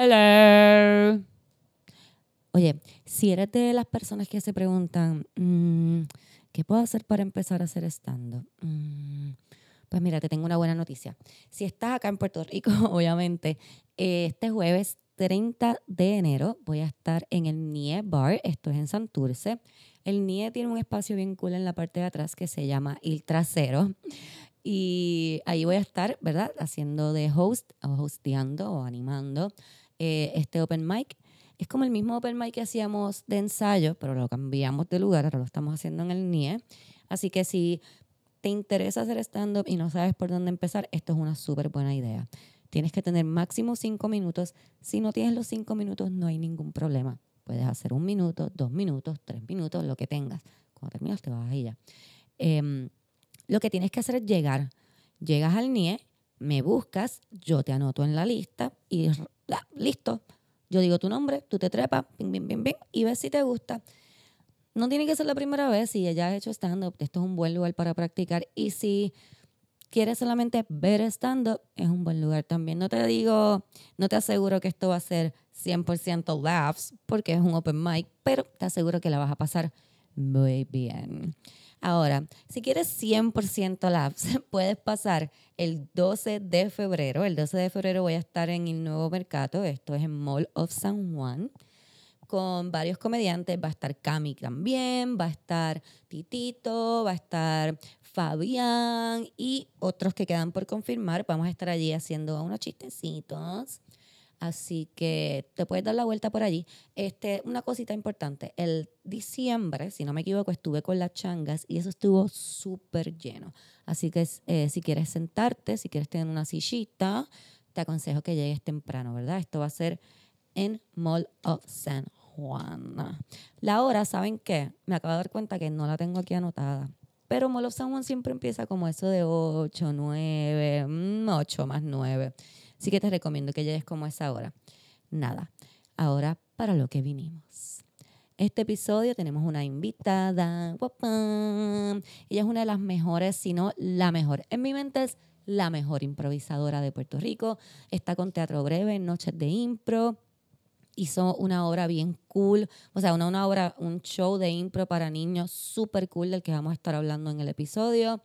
Hello. Oye, si eres de las personas que se preguntan, mm, ¿qué puedo hacer para empezar a hacer stand-up? Mm, pues mira, te tengo una buena noticia. Si estás acá en Puerto Rico, obviamente, este jueves 30 de enero voy a estar en el NIE Bar, esto es en Santurce. El NIE tiene un espacio bien cool en la parte de atrás que se llama Il Trasero. Y ahí voy a estar, ¿verdad? Haciendo de host, o hosteando o animando eh, este open mic. Es como el mismo open mic que hacíamos de ensayo, pero lo cambiamos de lugar, ahora lo estamos haciendo en el NIE. Así que si te interesa hacer stand-up y no sabes por dónde empezar, esto es una súper buena idea. Tienes que tener máximo cinco minutos. Si no tienes los cinco minutos, no hay ningún problema. Puedes hacer un minuto, dos minutos, tres minutos, lo que tengas. Cuando terminas, te vas ahí ya. Em, lo que tienes que hacer es llegar. Llegas al NIE, me buscas, yo te anoto en la lista y listo. Yo digo tu nombre, tú te trepas, ping, ping, ping, ping, y ves si te gusta. No tiene que ser la primera vez, si ya has hecho stand-up, esto es un buen lugar para practicar. Y si quieres solamente ver stand-up, es un buen lugar también. No te digo, no te aseguro que esto va a ser 100% laughs, porque es un open mic, pero te aseguro que la vas a pasar muy bien. Ahora, si quieres 100% labs, puedes pasar el 12 de febrero. El 12 de febrero voy a estar en el Nuevo Mercado, esto es en Mall of San Juan, con varios comediantes. Va a estar Cami también, va a estar Titito, va a estar Fabián y otros que quedan por confirmar. Vamos a estar allí haciendo unos chistecitos. Así que te puedes dar la vuelta por allí. Este, una cosita importante, el diciembre, si no me equivoco, estuve con las changas y eso estuvo súper lleno. Así que eh, si quieres sentarte, si quieres tener una sillita, te aconsejo que llegues temprano, ¿verdad? Esto va a ser en Mall of San Juan. La hora, ¿saben qué? Me acabo de dar cuenta que no la tengo aquí anotada. Pero Mall of San Juan siempre empieza como eso de 8, 9, 8 más 9. Así que te recomiendo que llegues como esa hora. Nada, ahora para lo que vinimos. Este episodio tenemos una invitada. Ella es una de las mejores, si no la mejor. En mi mente es la mejor improvisadora de Puerto Rico. Está con Teatro Breve Noches de Impro. Hizo una obra bien cool, o sea, una, una obra, un show de impro para niños súper cool del que vamos a estar hablando en el episodio.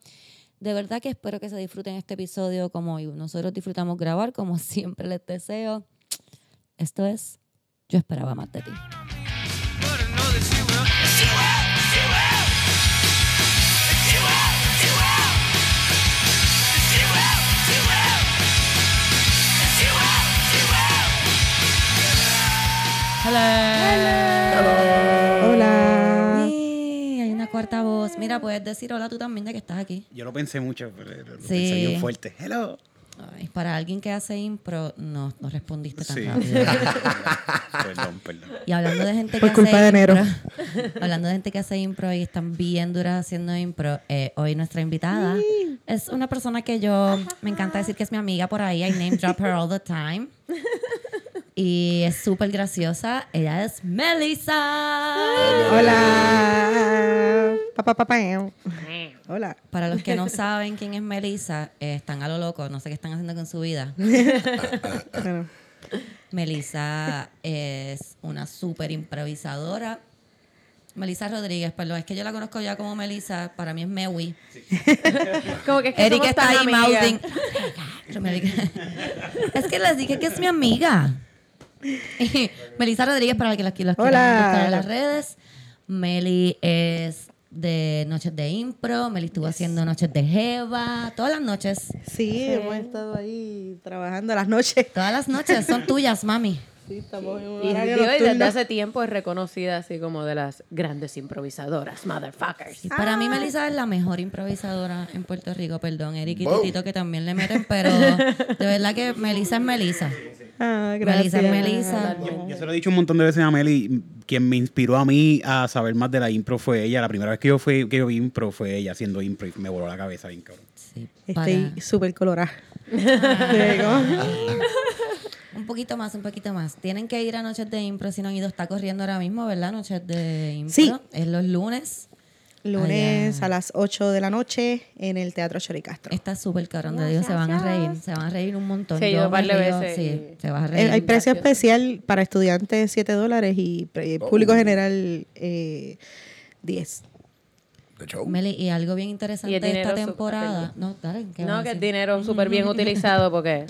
De verdad que espero que se disfruten este episodio como nosotros disfrutamos grabar, como siempre les deseo. Esto es Yo esperaba más de ti. cuarta voz. Mira, puedes decir hola tú también de que estás aquí. Yo lo pensé mucho, pero lo sí. pensé bien fuerte. Hello. para alguien que hace impro, no, no respondiste tan rápido. perdón, perdón. Y hablando de gente que Por culpa de enero. hablando de gente que hace impro y están bien duras haciendo impro, eh, hoy nuestra invitada es una persona que yo me encanta decir que es mi amiga por ahí. I name drop her all the time. Y es súper graciosa. Ella es Melissa. Hola. Papá, papá. Hola. Para los que no saben quién es Melissa, eh, están a lo loco, no sé qué están haciendo con su vida. Melissa es una súper improvisadora. Melissa Rodríguez, perdón, es que yo la conozco ya como Melissa, para mí es Mewi. como que, es que Erika está ahí mouthing. es que les dije que es mi amiga. Melissa Rodríguez, para que las quieran buscar en las redes. Meli es de noches de impro, Meli estuvo haciendo noches de Jeva, todas las noches. Sí, hemos estado ahí trabajando las noches. Todas las noches son tuyas, mami. Sí, estamos en un y, desde hace tiempo es reconocida así como de las grandes improvisadoras, motherfuckers. Para mí Melissa es la mejor improvisadora en Puerto Rico, perdón, Eric y Titito que también le meten, pero de verdad que Melissa es Melissa. Ah, gracias. Melissa, Melissa. Yo, se lo he dicho un montón de veces a Meli. Quien me inspiró a mí a saber más de la impro fue ella. La primera vez que yo fui que yo vi impro fue ella haciendo impro y me voló la cabeza bien cabrón. Sí, Estoy súper colorada. un poquito más, un poquito más. Tienen que ir a Noches de Impro si no han ido. Está corriendo ahora mismo, ¿verdad? Noches de Impro. Sí. Es los lunes. lunes Allá. a las 8 de la noche en el Teatro Choricastro. Está súper cabrón de Dios, se van a reír, se van a reír un montón. Sí, yo un par me de río, veces Sí, se va a Eh, reír. hay precio especial para estudiantes 7 dólares y Oh. público general eh, 10. De show. Meli, y algo bien interesante de esta temporada. No, dale, ¿qué vas No, que es dinero súper bien utilizado porque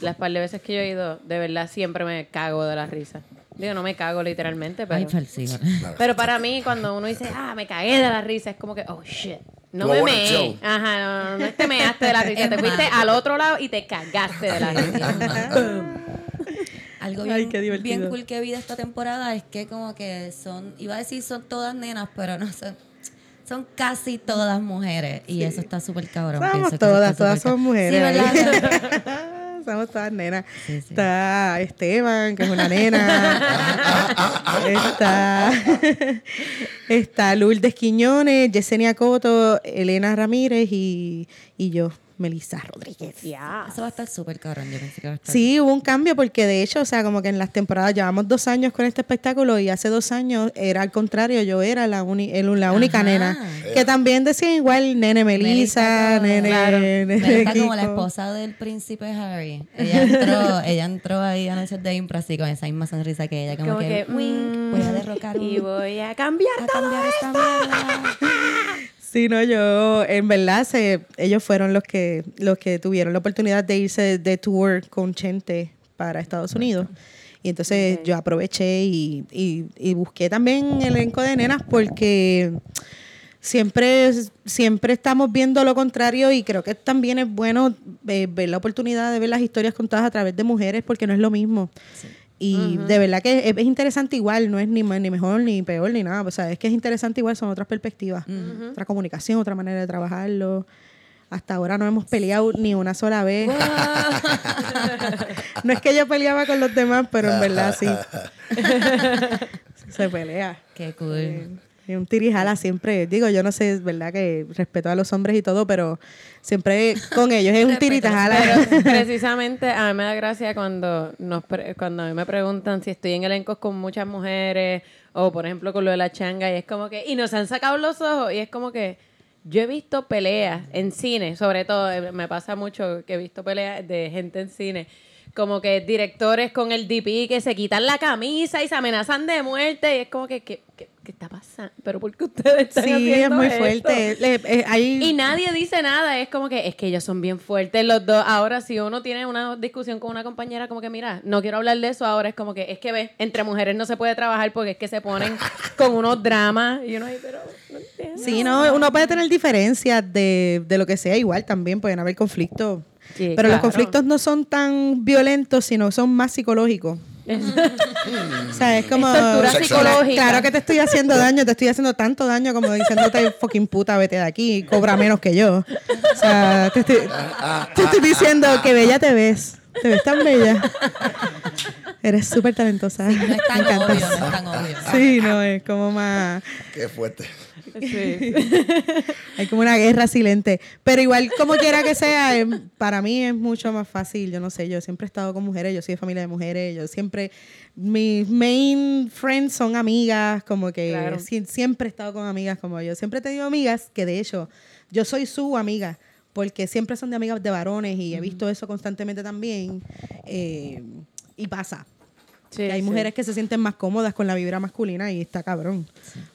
las par de veces que yo he ido, de verdad siempre me cago de la risa. Digo, no me cago literalmente, pero... Ay, falsivo. Pero para mí, cuando uno dice, ah, me cagué de la risa, es como que, oh, shit. No me bueno meé. Ajá, no, no, te measte de la risa. Te fuiste al otro lado y te cagaste de la risa. Algo Ay, bien, qué bien cool que vi de esta temporada es que como que son, iba a decir son todas nenas, pero no son, son casi todas mujeres. Y eso está súper cabrón. Somos pienso todas, todas son mujeres. Sí, ¿verdad? Somos todas nenas. Sí, sí. Está Esteban, que es una nena. está, está Lourdes Quiñones, Yesenia Coto, Elena Ramírez y, y yo, Melissa Rodríguez. Ya. Eso va a estar súper cabrón. Yo pensé que va a estar. Sí, hubo un cambio porque de hecho, o sea, como que en las temporadas llevamos dos años con este espectáculo y hace dos años era al contrario, yo era la, uni- el- la única Ajá. nena. Que también decían igual, nene Melissa, Melissa, nene, claro. nene como la esposa del príncipe Harry. Ella entró, ella entró ahí a noches de impro así con esa misma sonrisa que ella, como, Como que, que, wink, mm, voy a derrocar un, Y voy a cambiar a todo cambiar esta. Sí, no, yo, en verdad, se, ellos fueron los que, los que tuvieron la oportunidad de irse de tour con Chente para Estados Unidos. Y entonces yo aproveché y, y, y busqué también el elenco de nenas porque siempre, siempre estamos viendo lo contrario y creo que también es bueno eh, ver la oportunidad de ver las historias contadas a través de mujeres porque no es lo mismo. Y de verdad que es, es interesante igual, no es ni, ni mejor ni peor ni nada. O sea, es que es interesante igual, son otras perspectivas, otra comunicación, otra manera de trabajarlo. Hasta ahora no hemos peleado ni una sola vez. no es que yo peleaba con los demás, pero en verdad sí. Se pelea. Qué cool. Y un tirijala siempre, digo, yo no sé, es verdad que respeto a los hombres y todo, pero siempre con ellos es un tirijala. Pero precisamente a mí me da gracia cuando nos pre- cuando a mí me preguntan si estoy en elencos con muchas mujeres o por ejemplo con lo de la changa y es como que y nos han sacado los ojos y es como que yo he visto peleas en cine, sobre todo eh, me pasa mucho que he visto peleas de gente en cine como que directores con el DP que se quitan la camisa y se amenazan de muerte y es como que ¿qué, qué- qué está pasando? ¿Pero por qué ustedes están Sí, es muy esto? fuerte. Le- eh, hay- Y nadie dice nada, es como que es que ellos son bien fuertes los dos. Ahora, si uno tiene una discusión con una compañera, como que mira, no quiero hablar de eso ahora, es como que es que ve, entre mujeres no se puede trabajar porque es que se ponen con unos dramas. Y uno ahí, pero no entiendo. Sí, no, uno puede tener diferencias de, de lo que sea, igual también pueden haber conflictos. Sí, pero los conflictos no son tan violentos, sino son más psicológicos. o sea, es como... Es psicológica. Claro que te estoy haciendo daño, te estoy haciendo tanto daño como diciéndote fucking puta, vete de aquí, cobra menos que yo. O sea, te estoy, te estoy diciendo que bella te ves. Te ves tan bella. Eres súper talentosa. No es tan Me encantas. obvio, no es tan obvio. Sí, no, es como más... Qué fuerte. Sí. Hay como una guerra silente. Pero igual, como quiera que sea, para mí es mucho más fácil. Yo no sé, yo siempre he estado con mujeres, yo soy de familia de mujeres, yo siempre, mis main friends son amigas, como que Claro. si- siempre he estado con amigas como yo. Siempre he tenido amigas que de hecho, yo soy su amiga, porque siempre son de amigas de varones y he visto eso constantemente también. eh, y pasa. Sí, hay sí. mujeres que se sienten más cómodas con la vibra masculina y está cabrón.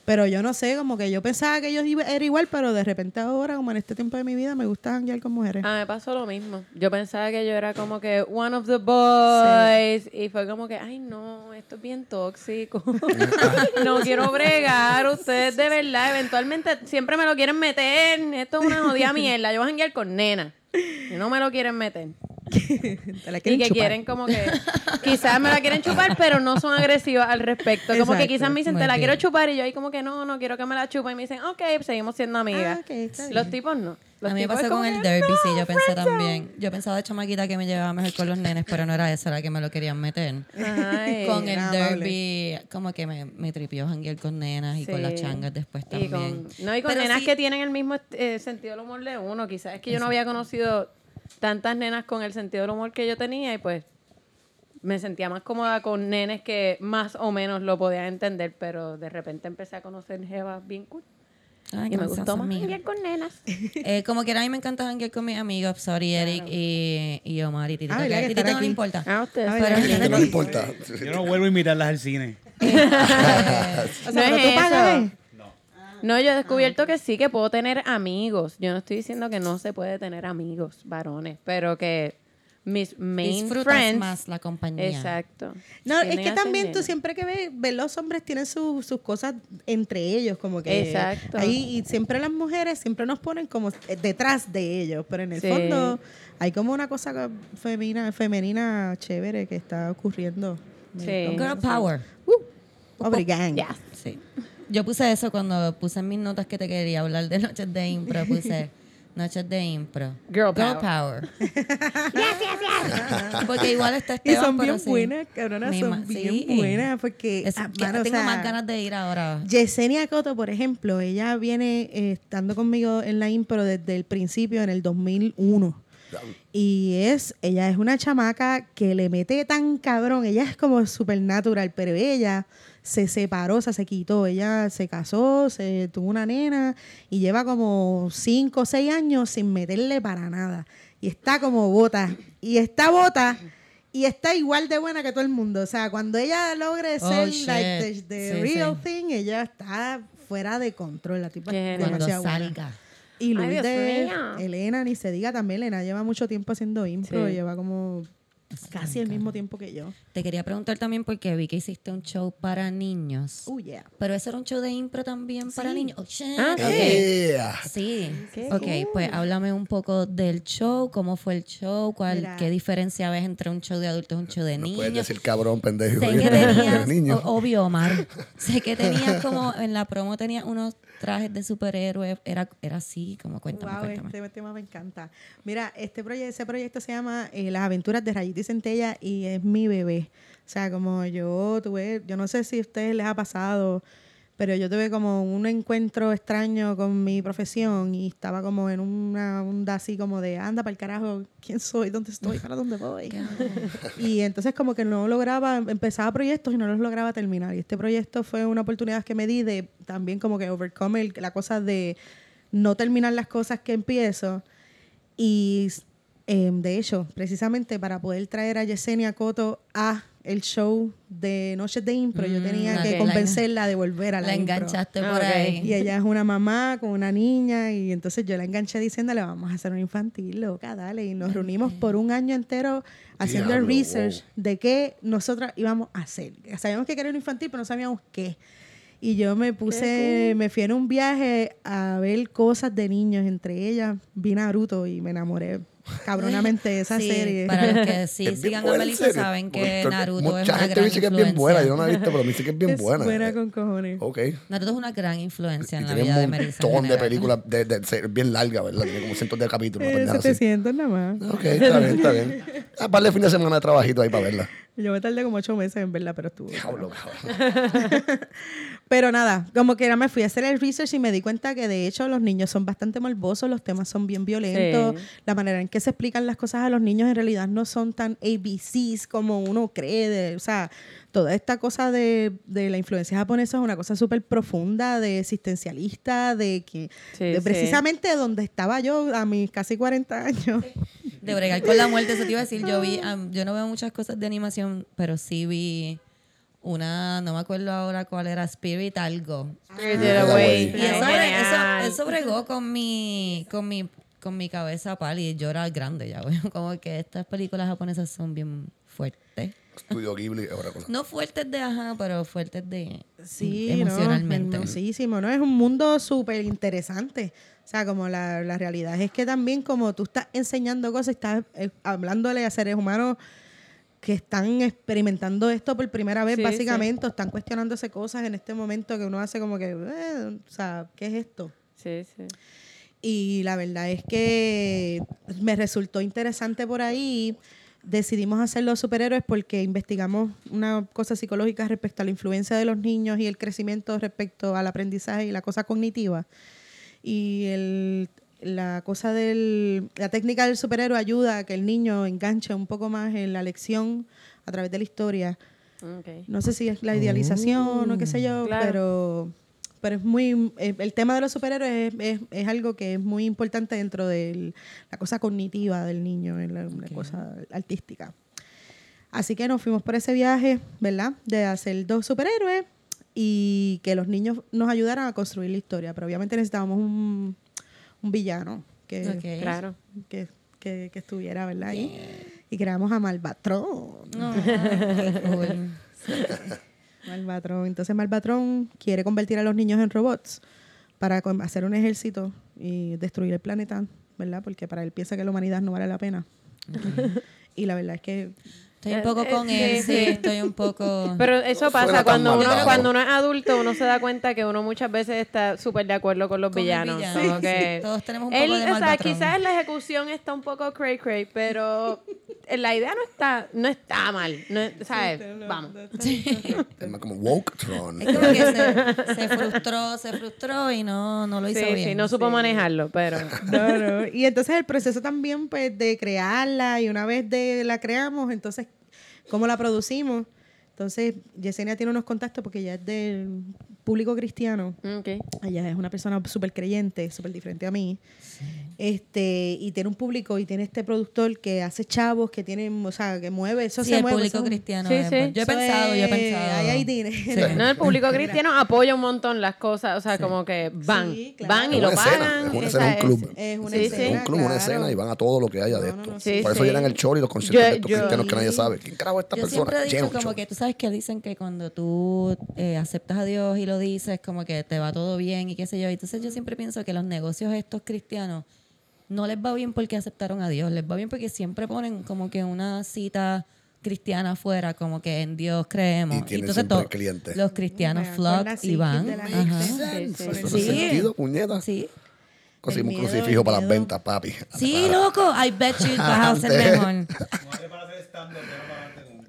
Pero yo no sé, como que yo pensaba que yo era igual, pero de repente ahora, como en este tiempo de mi vida, me gusta janguear con mujeres. Ah, me pasó lo mismo. Yo pensaba que yo era como que one of the boys y fue como que, ay no, esto es bien tóxico. no quiero bregar. Ustedes de verdad, eventualmente siempre me lo quieren meter. Esto es una jodida mierda. Yo voy a janguear con nena. No me lo quieren meter. Te la Y que chupar. quieren como que quizás me la quieren chupar, pero no son agresivas al respecto. Como que quizás me dicen, te la bien. quiero chupar y yo ahí como que no, no quiero que me la chupen. Y me dicen, ok, seguimos siendo amigas. Ah, Los tipos no. Los a mí me pasó con el derby, sí, "No, yo pensé friendzone". también. Yo pensaba de chamaquita que me llevaba mejor con los nenes, pero no era eso, era que me lo querían meter. Ay. con el derby, como que me, me tripió janguear con nenas y con las changas después Y también. con, no, y con Pero nenas sí- que tienen el mismo eh, sentido del humor de uno. Quizás es que yo no había conocido tantas nenas con el sentido del humor que yo tenía y pues me sentía más cómoda con nenes que más o menos lo podían entender, pero de repente empecé a conocer jevas bien cool. Ay, y me gustó más janguear con nenas. Eh, como quiera, a mí me encanta janguear con mis amigos, sorry, Eric y, y Omar y Titito. Ah, que ¿verdad a que Titito están no le importa. Ah, ustedes. Ah, No le importa. Yo no vuelvo a invitarlas al cine. O No sea, pero es tú pagas, eso. ¿eh? No, yo he descubierto que sí que puedo tener amigos. Yo no estoy diciendo que no se puede tener amigos varones, pero que mis main Disfrutas friends. más la compañía. Exacto. No, es que también tú siempre que ves, ves los hombres tienen su- sus cosas entre ellos, como que Exacto. ahí y siempre las mujeres siempre nos ponen como eh, detrás de ellos, pero en el Sí. fondo hay como una cosa femenina, femenina chévere que está ocurriendo. Sí. Girl power. Uh, pobre gang. Yes. Sí. Yo puse eso cuando puse en mis notas que te quería hablar de noches de impro. Puse noches de impro. Girl power. Porque igual está Y Esteban, son bien sí. buenas, cabronas, son bien buenas porque Es ah, o tengo sea, más ganas de ir ahora. Yesenia Coto, por ejemplo, ella viene eh, estando conmigo en la impro desde el principio, en el 2001. Y es, ella es una chamaca que le mete tan cabrón, ella es como supernatural, pero ella se separó, o sea, se quitó, ella se casó, se tuvo una nena y lleva como 5 o 6 años sin meterle para nada. Y está como bota, y está bota, y está igual de buena que todo el mundo. O sea, cuando ella logre Oh, ser shit. like the, the Sí, real sí. thing, ella está fuera de control. La tipa es demasiado buena. Y Luis de. Elena, ni se diga también, Elena lleva mucho tiempo haciendo impro, Sí. lleva como casi el mismo tiempo que yo. Te quería preguntar también porque vi que hiciste un show para niños. Oh, yeah. Pero eso era un show de impro también para niños. Oh. Ah. Yeah. Sí. Qué Ok, pues háblame un poco del show, cómo fue el show, cuál, Mira. qué diferencia ves entre un show de adultos y un show de No niños. puedes decir cabrón, pendejo. Sé que de tenías, obvio, Omar, sé que tenías como, en la promo tenías unos trajes de superhéroe, era, era así, como cuéntame, Wow, cuéntame. este tema me encanta. Mira, este proyecto, ese proyecto se llama eh, Las aventuras de Rayito y Centella y es mi bebé. O sea, como yo tuve, yo no sé si a ustedes les ha pasado, pero yo tuve como un encuentro extraño con mi profesión y estaba como en una onda así como de, anda para el carajo, ¿quién soy? ¿Dónde estoy? ¿Para dónde voy? Y entonces como que no lograba, empezaba proyectos y no los lograba terminar. Y este proyecto fue una oportunidad que me di de también como que overcome el- la cosa de no terminar las cosas que empiezo. Y eh, de hecho, precisamente para poder traer a Yesenia Coto a el show de Noches de Impro, yo Mm, tenía ok. que La- convencerla de volver a la, La impro. enganchaste Ah, por ahí. Y ella es una mamá con una niña y entonces yo la enganché diciéndole, vamos a hacer un infantil, loca, dale. Y nos reunimos por un año entero haciendo el research de qué nosotras íbamos a hacer. Sabíamos que quería un infantil, pero no sabíamos qué. Y yo me puse, me fui en un viaje a ver cosas de niños, entre ellas vi Naruto y me enamoré cabronamente esa Sí, serie. Para los que sí Es sigan a Melissa saben que Porque Naruto es Mucha una gente gran dice que es bien buena. Yo no la he influencia. visto, pero me dice que es bien Es buena. buena con cojones. Ok. Naruto es una gran influencia Y en la tiene vida de un Melissa. en montón de películas de, de- de- bien largas, ¿verdad? Tiene como cientos de capítulos. Eh, pendeja así. 700 nada más. Ok, está bien, está bien. A par de fin de semana de trabajito ahí para verla. Yo me tardé como ocho meses en verla, pero estuvo. Diablo. Pero nada, como que era, me fui a hacer el research y me di cuenta que de hecho los niños son bastante morbosos, los temas son bien violentos, Sí. la manera en que se explican las cosas a los niños en realidad no son tan ABCs como uno cree. de- o sea, toda esta cosa de, de la influencia japonesa es una cosa súper profunda, de existencialista, de que Sí, de sí. precisamente donde estaba yo a mis casi 40 años. De bregar con la muerte, eso te iba a decir. Yo vi, am, yo no veo muchas cosas de animación, pero sí vi una, no me acuerdo ahora cuál era, Spirit algo. Spirited Away. Y eso, eso, eso bregó con mi, con mi, con mi cabeza pálida. y Yo era grande ya, güey. Como que estas películas japonesas son bien fuertes. Estudio Ghibli es otra cosa. No fuertes de ajá, pero fuertes de Sí, emocionalmente. No, hermosísimo, ¿no? Es un mundo súper interesante. O sea, como la, la realidad es que también como tú estás enseñando cosas, estás eh, hablándole a seres humanos que están experimentando esto por primera vez, Sí, básicamente, o están cuestionándose cosas en este momento que uno hace como que, eh, o sea, ¿qué es esto? Sí, sí. Y la verdad es que me resultó interesante por ahí. Decidimos hacer los superhéroes porque investigamos una cosa psicológica respecto a la influencia de los niños y el crecimiento respecto al aprendizaje y la cosa cognitiva. Y el, la cosa del, la técnica del superhéroe ayuda a que el niño enganche un poco más en la lección a través de la historia. Okay. No sé si es la idealización o qué sé yo, Claro. pero, pero es muy, eh, el tema de los superhéroes es, es- es algo que es muy importante dentro de la cosa cognitiva del niño, en la, la cosa artística. Así que nos fuimos por ese viaje, ¿verdad? De hacer dos superhéroes y que los niños nos ayudaran a construir la historia. Pero obviamente necesitábamos un, un villano que, Ok. Claro. que, que- que estuviera, ¿verdad? Ahí. Y creamos a qué cool. Malvatrón. Entonces Malvatrón quiere convertir a los niños en robots para hacer un ejército y destruir el planeta, ¿verdad? Porque para él piensa que la humanidad no vale la pena. y la verdad es que Estoy un poco Eh, con eh, él, sí, sí, sí. estoy un poco... Pero eso pasa cuando mal, uno, cuando uno es adulto, uno se da cuenta que uno muchas veces está súper de acuerdo con los Con villanos. villano, como sí, que todos tenemos un él, poco de O sea, quizás la ejecución está un poco cray cray, pero la idea no está, no está mal. No, ¿sabes? Vamos. Es más como Woke-tron. Es como que se, se frustró, se frustró y no, no lo hizo Sí, bien. sí, no supo manejarlo, pero... No, no. Y entonces el proceso también, pues, de crearla y una vez de la creamos, entonces, ¿cómo la producimos? Entonces, Yesenia tiene unos contactos porque ella es del público cristiano. Ok. Ella es una persona súper creyente, súper diferente a mí. Este, y tiene un público y tiene este productor que hace chavos, que tiene, o sea, que mueve, eso Sí, se el mueve. público eso- cristiano. Sí, es- sí. Yo he eso pensado, yo he pensado. Ahí dinero. Sí. No, el público cristiano apoya un montón las cosas, o sea, como que van, Sí, claro. van y lo escena, pagan. es una escena, un club. Es una escena, un club, una escena y van a todo lo que haya de No, no, esto. no, sí, Por eso llenan el show y los conciertos de estos yo- cristianos que nadie sabe. ¿Quién carajo es esta Yo persona? siempre he dicho como que tú sabes que dicen que cuando tú eh, aceptas a Dios y lo dices, como que te va todo bien y qué sé yo. Entonces yo siempre pienso que los negocios estos cristianos no les va bien porque aceptaron a Dios, les va bien porque siempre ponen como que una cita cristiana afuera, como que en Dios creemos. Y entonces siempre to- clientes. los cristianos flock y van. Ajá. Sí, sí. Eso Sí. sentido, puñeta. Sí. Conseguimos un crucifijo para las ventas, papi. Sí, loco. I bet you vas a ser mejor.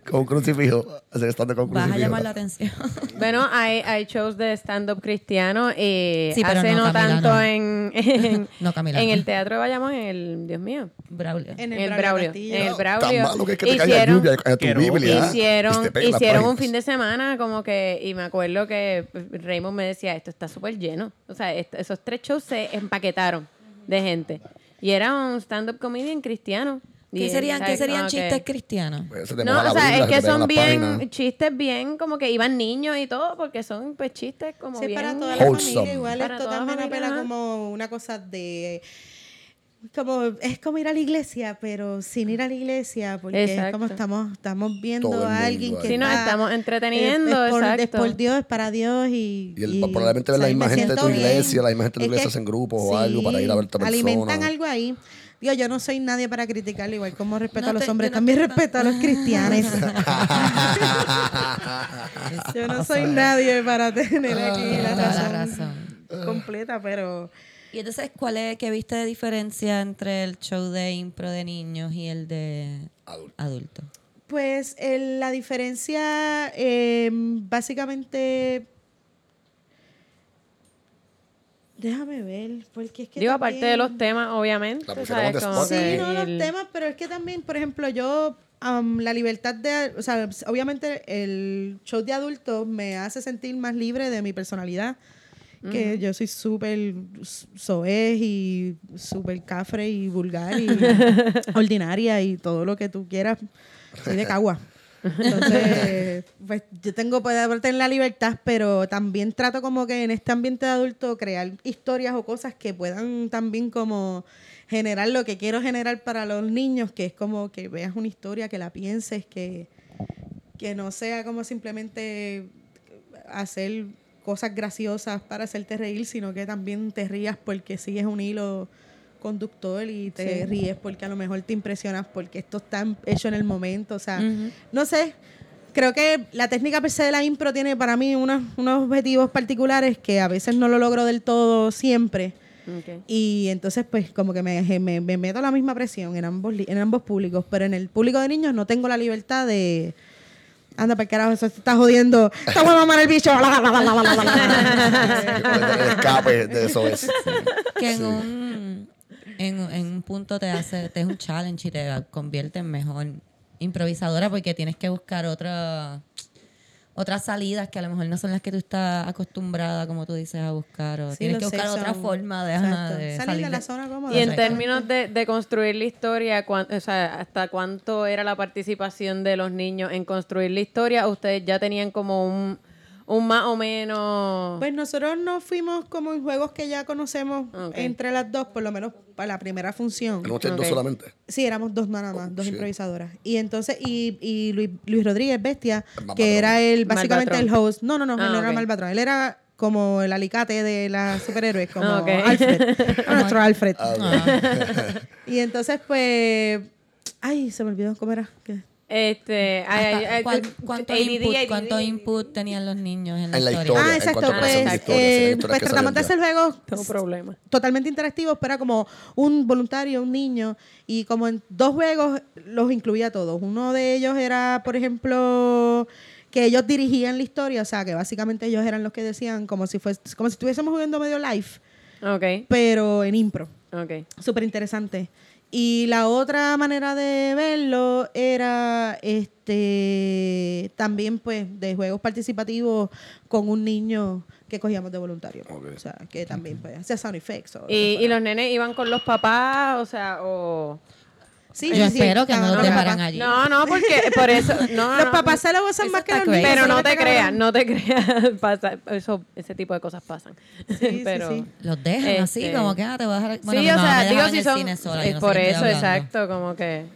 Con crucifijo. Hacer estando con un Vas a crucifijo. llamar la atención. Bueno, hay, hay shows de stand-up cristiano y Sí, pero hace no, no, Camila, tanto no. en, en, No, Camila, en el Teatro de Bayamón, en el, Dios mío, Braulio. En el el Braulio. En el Tan Braulio. malo que es que te caiga Hicieron- lluvia en tu Biblia. Hicieron, hicieron un fin de semana como que, y me acuerdo que Raymond me decía, esto está súper lleno. O sea, esos tres shows se empaquetaron de gente. Y era un stand-up comedian cristiano. ¿Qué serían. ¿qué serían que- chistes cristianos? Pues se No, la o sea, es que son bien, páginas. chistes bien, como que iban niños y todo, porque son pues chistes como Sí, bien... para toda la Wholesome. familia. Igual Para esto la también apela como una cosa de... Como, es como ir a la iglesia, pero sin ir a la iglesia, porque es Exacto. como estamos, estamos viendo a alguien que ahí. Sí, nos está- estamos entreteniendo, es, es por, es exacto. por Dios, es para Dios y... Y el- probablemente ver la me misma gente de tu bien. iglesia, la misma gente de tu Es iglesia que- hacen grupos o algo para ir a ver a esta persona. Alimentan algo ahí. Digo, yo no soy nadie para criticarlo, igual como respeto No a los te- hombres, no también respeto a los cristianos. yo no soy nadie para tener aquí la Toda la razón, completa, pero... Y entonces, ¿cuál es, qué viste de diferencia entre el show de impro de niños y el de Adulto. adultos? Pues el- la diferencia, eh, básicamente. Déjame ver, porque es que. Digo, aparte de los temas, obviamente. Sí, no los temas, pero es que también, por ejemplo, yo. am, la libertad de. O sea, obviamente el show de adultos me hace sentir más libre de mi personalidad. Que yo soy súper soez y súper cafre y vulgar y ordinaria y todo lo que tú quieras. Soy de cagua. Entonces, pues yo tengo poder tener la libertad, pero también trato como que en este ambiente de adulto crear historias o cosas que puedan también como generar lo que quiero generar para los niños, que es como que veas una historia, que la pienses, que, que no sea como simplemente hacer cosas graciosas para hacerte reír, sino que también te rías porque sigues un hilo conductor y te Sí. ríes porque a lo mejor te impresionas porque esto está hecho en el momento, o sea, no sé, creo que la técnica per se de la impro tiene para mí unos, unos objetivos particulares que a veces no lo logro del todo siempre. Y entonces, pues, como que me, me, me meto la misma presión en ambos, en ambos públicos, pero en el público de niños no tengo la libertad de. Anda, para carajo, eso se está jodiendo. ¡Te voy a mamar el bicho! escape de eso es. Que en, un, en, en un punto te hace, te es un challenge y te convierte en mejor improvisadora porque tienes que buscar otra otras salidas que a lo mejor no son las que tú estás acostumbrada, como tú dices, a buscar. O Sí, tienes que buscar otra son- forma de, ajá, exacto. de salir, salir de la zona cómoda. Y en Exacto. términos de, de construir la historia, cuán- o sea, ¿hasta cuánto era la participación de los niños en construir la historia? ¿Ustedes ya tenían como un, un más o menos...? Pues nosotros nos fuimos como en juegos que ya conocemos entre las dos, por lo menos para la primera función. Tenemos ustedes dos solamente. Sí, éramos dos nada más, dos sí. improvisadoras. Y entonces, y, y Luis, Luis Rodríguez Bestia, El que era el, básicamente el host. No, no, no, él Ah, no era ok. Malvatrón. Él era como el alicate de las superhéroes, como Ah. Alfred. nuestro Alfred. Ah, Y entonces, pues. Ay, se me olvidó cómo era. ¿Qué? Este, ay, ay, ¿Cuánto, ADD, input, ADD. cuánto input tenían los niños en la, En la historia? historia. Ah, exacto. Pues, eh, pues tratamos de hacer juegos totalmente interactivos, pero era como un voluntario, un niño, y como en dos juegos los incluía a todos. Uno de ellos era, por ejemplo, que ellos dirigían la historia, o sea, que básicamente ellos eran los que decían como si fuese, como si estuviésemos jugando medio live, pero en impro. ok. Súper interesante. Y la otra manera de verlo era este también pues de juegos participativos con un niño que cogíamos de voluntario. O sea, que también pues hacía sound effects. o ¿Y, y los nenes iban con los papás? O sea, o... Sí, Yo sí, sí, espero que no los dejaran allí. No, no, porque por eso... No, Los no, papás se lo gozan más que los niños. Pero no te creas, no te creas. Pasa, eso, ese tipo de cosas pasan. sí, pero, sí. Los dejan así, Este, como que ah, te voy a dejar. Bueno, sí, mi o sea, digo si son. sola, es por eso, exacto, como que.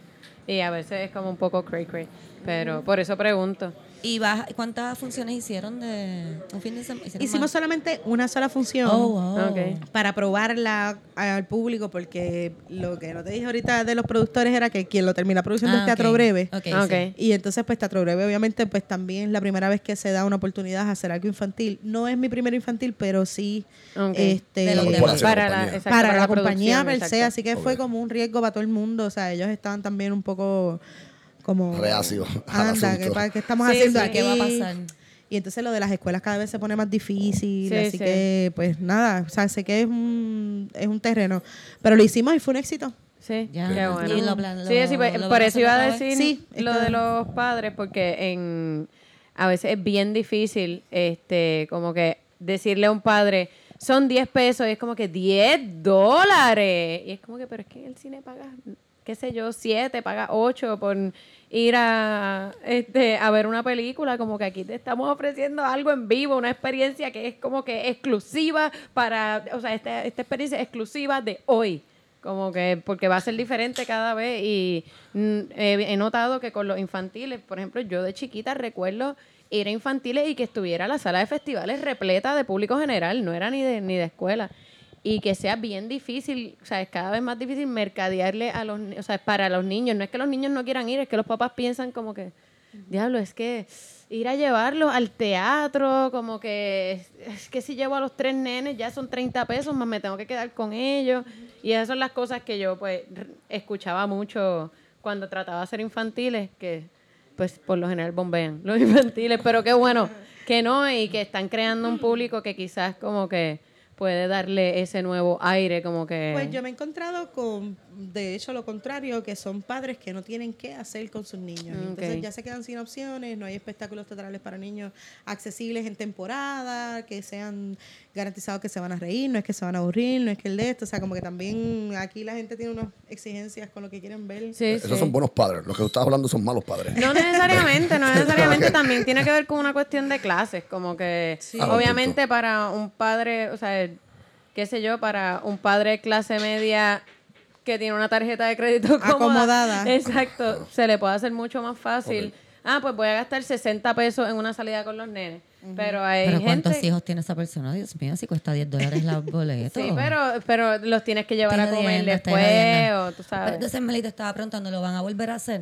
Y a veces es como un poco cray cray. Pero por eso pregunto. ¿Y vas- cuántas funciones hicieron de un fin de semana? ¿Hicieron Hicimos más? solamente una sola función. Oh, wow. Para probarla al público, porque lo que no te dije ahorita de los productores era que quien lo termina produciendo Ah, es Teatro. Breve. Ok, Ok. sí. Y entonces, pues Teatro Breve, obviamente, pues también es la primera vez que se da una oportunidad a hacer algo infantil. No es mi primer infantil, pero sí este, De demás. corporación, Para la, compañía. exacto, para, la, compañía per se. Así que fue como un riesgo para todo el mundo. O sea, ellos estaban también un poco como... Reacio al Anda, ¿qué, estamos Sí, haciendo sí. aquí? ¿Qué va a pasar? Y entonces lo de las escuelas cada vez se pone más difícil, Sí, así sí. que pues nada, o sea, sé que es un, es un terreno, pero lo hicimos y fue un éxito. Sí, Ya. qué bueno. Y lo plan- sí, lo- sí, pues, lo por eso iba a decir Sí, lo de los padres, porque en a veces es bien difícil, este, como que decirle a un padre, son 10 pesos, y es como que 10 dólares. Y es como que, pero es que en el cine pagas, qué sé yo, 7, pagas 8 por ir a, este, a ver una película, como que aquí te estamos ofreciendo algo en vivo, una experiencia que es como que exclusiva para, o sea, esta, esta experiencia exclusiva de hoy. Como que, porque va a ser diferente cada vez y mm, he, he notado que con los infantiles, por ejemplo, yo de chiquita recuerdo ir a infantiles y que estuviera la sala de festivales repleta de público general, no era ni de, ni de escuela. Y que sea bien difícil, o sea, es cada vez más difícil mercadearle a los, ni- o sea, para los niños. No es que los niños no quieran ir, es que los papás piensan como que, diablo, es que ir a llevarlos al teatro, como que es, que si llevo a los tres nenes ya son 30 pesos, más me tengo que quedar con ellos. Y esas son las cosas que yo pues escuchaba mucho cuando trataba de hacer infantiles, que pues por lo general bombean los infantiles, pero qué bueno que no y que están creando un público que quizás como que puede darle ese nuevo aire, como que... Pues yo me he encontrado con, de hecho, lo contrario, que son padres que no tienen qué hacer con sus niños. Y Entonces ya se quedan sin opciones, no hay espectáculos teatrales para niños accesibles en temporada, que sean garantizados que se van a reír, no es que se van a aburrir, no es que el de esto, o sea, como que también aquí la gente tiene unas exigencias con lo que quieren ver. Sí, Esos sí. son buenos padres. Los que tú estás hablando son malos padres. No necesariamente, no necesariamente también tiene que ver con una cuestión de clases, como que Ah, obviamente para un padre, o sea, qué sé yo, para un padre de clase media que tiene una tarjeta de crédito cómoda, Acomodada. exacto, se le puede hacer mucho más fácil. Ah, pues voy a gastar 60 pesos en una salida con los nenes. Pero hay Pero gente... ¿cuántos hijos tiene esa persona? Dios mío, si cuesta 10 dólares la boleta. Sí, pero, pero los tienes que llevar a comer después, o tú Pero sabes. entonces Melita estaba preguntando, ¿lo van a volver a hacer?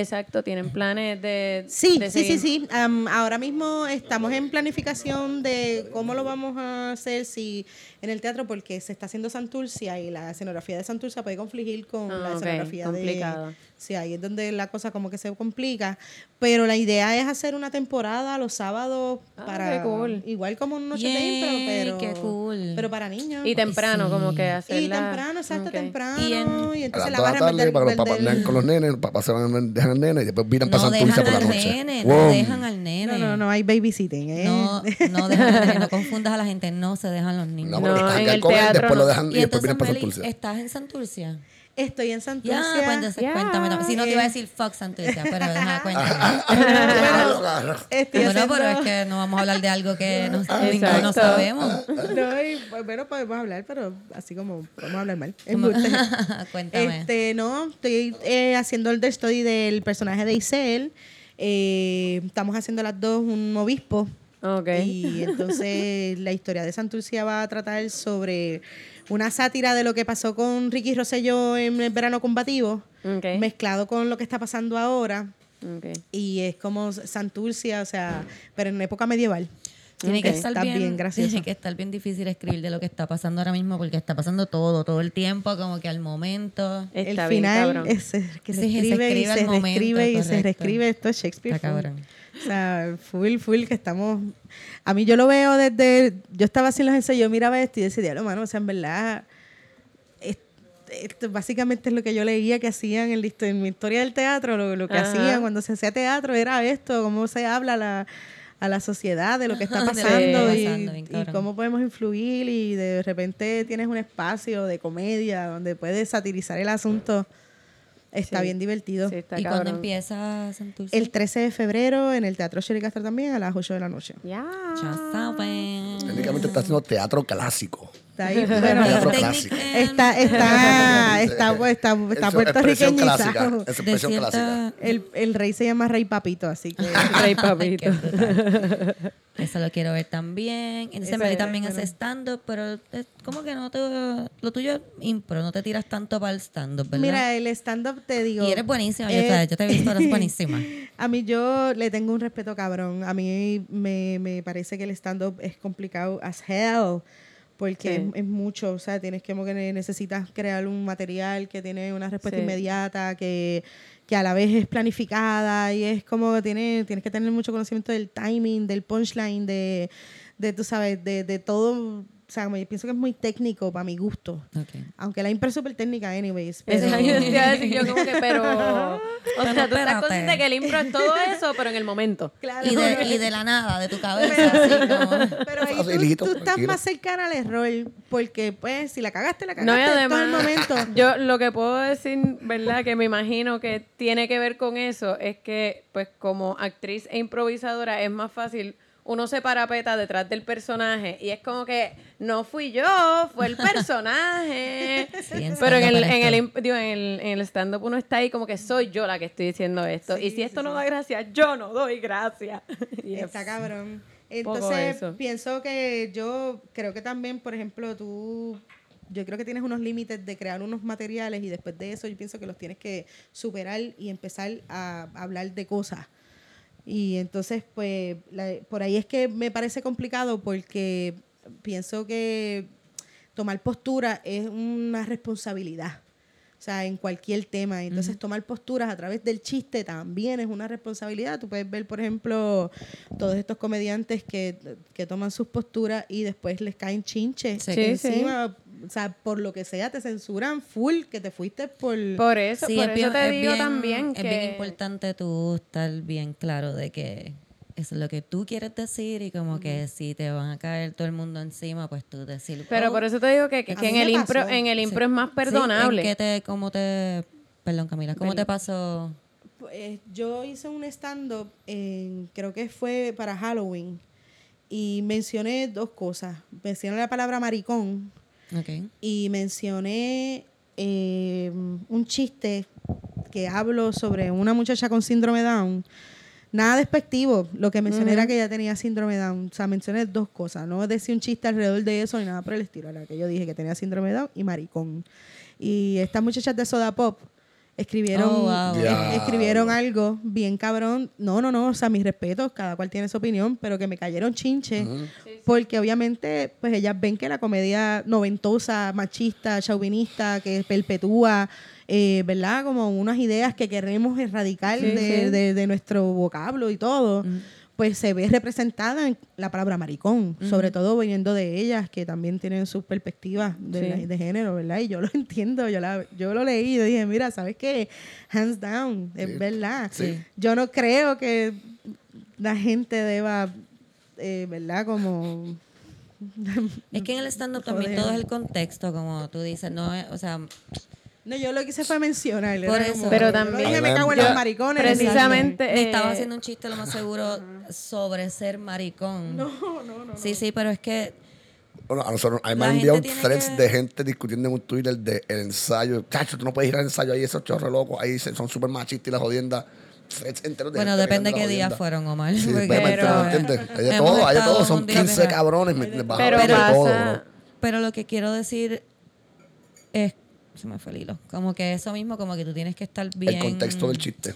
Exacto, tienen planes de... Sí, de sí, sí, sí. Am, ahora mismo estamos en planificación de cómo lo vamos a hacer si en el teatro, porque se está haciendo Santurcia y la escenografía de Santurcia puede confligir con Ah, la ok, escenografía de... Sí, ahí es donde la cosa como que se complica. Pero la idea es hacer una temporada los sábados Ah, para... qué cool. Igual como un noche pero... qué cool. Pero para niños. Y temprano, Sí. como que Y hacerla... temprano, exacto, temprano. Y Y, en- A entonces las la barra la tarde para que los papás vean con los nenes, los papás se van a dejar dejan al nene y después para No dejan por la al noche. nene, no dejan al nene. No, no, no hay babysitting. ¿eh? No, no dejan al nene, no confundas a la gente, no se dejan los niños. No, porque No, están en el él, teatro después lo no. dejan y, y después entonces, vienen para Meli, Santurce. ¿estás en Santurcia? Estoy en Santurce. Ya, pues entonces Ya. cuéntame. también. Si no te iba a decir fuck Santurcia, pero deja, cuéntame. Claro, claro. Estoy bueno, haciendo- pero es que no vamos a hablar de algo que no, ninguno sabemos. No, y, bueno, podemos hablar, pero así como podemos hablar mal. Cuéntame. Este, no, estoy eh, haciendo el study del personaje de Isel. Eh, estamos haciendo las dos un obispo. Ok. Y entonces la historia de Santurcia va a tratar sobre una sátira de lo que pasó con Ricky Rosselló en el verano combativo, Ok. mezclado con lo que está pasando ahora. Ok. Y es como Santurcia, o sea, pero en época medieval. Tiene que estar bien, bien, gracioso. Tiene que estar bien difícil escribir de lo que está pasando ahora mismo porque está pasando todo, todo el tiempo, como que al momento. Está el bien, final cabrón. es que se Sí, se escribe, y escribe al se momento, reescribe y se reescribe. Esto es Shakespeare. Está cabrón. O sea, full, full, que estamos... A mí yo lo veo desde... Yo estaba haciendo los ensayos, yo miraba esto y decía, diablo, mano, o sea, en verdad... es- Esto básicamente es lo que yo leía que hacían en, mi historia del teatro, lo, lo que Ajá. hacían cuando se hacía teatro era esto, cómo se habla a la, a la sociedad de lo que está lo pasando, y, pasando, y cómo podemos influir y de repente tienes un espacio de comedia donde puedes satirizar el asunto. Está Sí. bien divertido. Sí, está ¿Y cuándo empieza Santurce? El 13 de febrero en el Teatro Sherry Castro también a las 8 de la noche. Ya. Ya saben. Técnicamente está haciendo teatro clásico. Está ahí, bueno, Teatro Técnica- clásico. está, está, está, está, clásica. El, el rey se llama Rey Papito, así que Rey papito. Eso lo quiero ver también. Entonces, Meli es, también bueno. hace stand-up, pero es como que no te. Lo tuyo es impro, no te tiras tanto para el stand-up, ¿verdad? mira, el stand-up te digo. y eres buenísima, yo, eh, te, yo te he visto, eres buenísima. A mí yo le tengo un respeto cabrón. A mí me, me parece que el stand-up es complicado as hell. Porque Sí. es, es mucho, o sea, tienes que, como que ne- necesitas crear un material que tiene una respuesta Sí. inmediata, que, que a la vez es planificada y es como que tiene, tienes que tener mucho conocimiento del timing, del punchline, de, de tú sabes, de, de todo. O sea, como yo pienso que es muy técnico para mi gusto. Ok. Aunque la impro es súper técnica, anyways. Pero- iba a decir yo como que, pero... O sea, tú estás consciente que el impro es todo eso, pero en el momento. Claro. Y de, y de la nada, de tu cabeza, así como. Pero ahí tú- Facilito, tú, estás tranquilo. más cercana al error, porque pues si la cagaste, la No, y cagaste en todo el además, momento. yo lo que puedo decir, ¿verdad? Que me imagino que tiene que ver con eso, es que, pues, como actriz e improvisadora es más fácil. Uno se parapeta detrás del personaje y es como que no fui yo, fue el personaje. Sí, en Pero en el, en el, digo, en el, en el stand-up uno está ahí como que soy yo la que estoy diciendo esto. y si esto no da gracia, yo no doy gracia. Está cabrón. Entonces, pienso que yo creo que también, por ejemplo, tú, yo creo que tienes unos límites de crear unos materiales y después de eso yo pienso que los tienes que superar y empezar a hablar de cosas. Y entonces, pues, la- por ahí es que me parece complicado porque pienso que tomar postura es una responsabilidad. O sea, en cualquier tema. Entonces, tomar posturas a través del chiste también es una responsabilidad. Tú puedes ver, por ejemplo, todos estos comediantes que, que toman sus posturas y después les caen chinches Sí. Sí, encima. O sea, por lo que sea, te censuran full, que te fuiste por... Por eso, Sí, por es eso bien, te es digo bien- también es que... bien importante tú estar bien claro de que eso es lo que tú quieres decir y como que si te van a caer todo el mundo encima, pues tú decir. Pero oh, por eso te digo que, que en el impro, en el impro sí. es más Sí, perdonable. ¿en qué te, ¿Cómo te. Perdón, Camila, ¿cómo te pasó? Pues, yo hice un stand-up, en- creo que fue para Halloween, y mencioné dos cosas. Mencioné la palabra maricón Ok. y mencioné eh, un chiste que hablo sobre una muchacha con síndrome Down. Nada despectivo, lo que mencioné era que ella tenía síndrome Down. O sea, mencioné dos cosas. No decía un chiste alrededor de eso ni nada por el estilo. Era que yo dije que tenía síndrome Down y maricón. Y estas muchachas de Soda Pop escribieron, Oh, wow. escribieron algo bien cabrón. No, no, no, o sea, mis respetos, cada cual tiene su opinión, pero que me cayeron chinches, porque obviamente, pues ellas ven que la comedia noventosa, machista, chauvinista, que perpetúa, eh, ¿verdad? Como unas ideas que queremos erradicar Sí, de, sí. de- de nuestro vocablo y todo. Pues se ve representada en la palabra maricón, sobre todo viniendo de ellas, que también tienen sus perspectivas de, Sí. la- de género, ¿verdad? Y yo lo entiendo, yo, la, yo lo leí y dije, mira, ¿sabes qué? Hands down, es Sí. verdad. Sí. Yo no creo que la gente deba, eh, ¿verdad? Como... Es que en el stand-up también todo es el contexto, como tú dices, no o sea, No, yo lo que hice fue mencionar. Por eso. como- Pero también- dije, me cago en Yo- los maricones. precisamente- Eh, estaba haciendo un chiste lo más seguro sobre ser maricón. No, no, no. Sí, sí, pero es que Bueno, a nosotros, a mí me han enviado threads que- de gente discutiendo en un Twitter del ensayo. Cacho, tú no puedes ir al ensayo ahí, esos chorros locos ahí son súper machistas y la jodienda. De bueno, depende qué la día jodienda. fueron, Omar. Sí, porque- Pero- ¿me entiendes? Hay de todo, hay de todo. Son un día 15 que- cabrones. me- a Pero de todo, pasa- bro. Pero lo que quiero decir es, se me fue el hilo, como que eso mismo, como que tú tienes que estar bien... El contexto del chiste.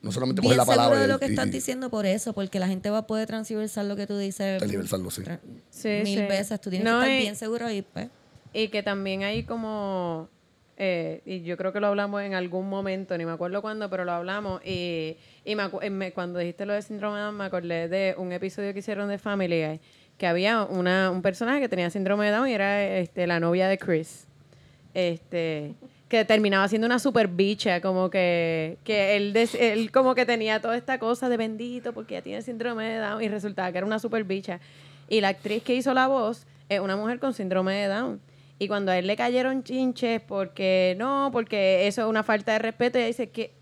No solamente Bien coger la seguro palabra de y- lo que y- estás diciendo por eso, porque la gente va a poder transversar lo que tú dices Tergiversarlo, sí. tra- Sí, mil sí. veces. Tú tienes No, que estar y- bien seguro y pues... Y que también hay como, eh, y yo creo que lo hablamos en algún momento, ni me acuerdo cuándo, pero lo hablamos. Y, y me me- cuando dijiste lo de síndrome de Down, me acordé de un episodio que hicieron de Family Guy, que había una, un personaje que tenía síndrome de Down y era este, la novia de Chris. Este que terminaba siendo una super bicha, como que, que él, des- él como que tenía toda esta cosa de bendito porque ya tiene síndrome de Down y resultaba que era una super bicha. Y la actriz que hizo la voz es una mujer con síndrome de Down. Y cuando a él le cayeron chinches porque no, porque eso es una falta de respeto, ella dice que,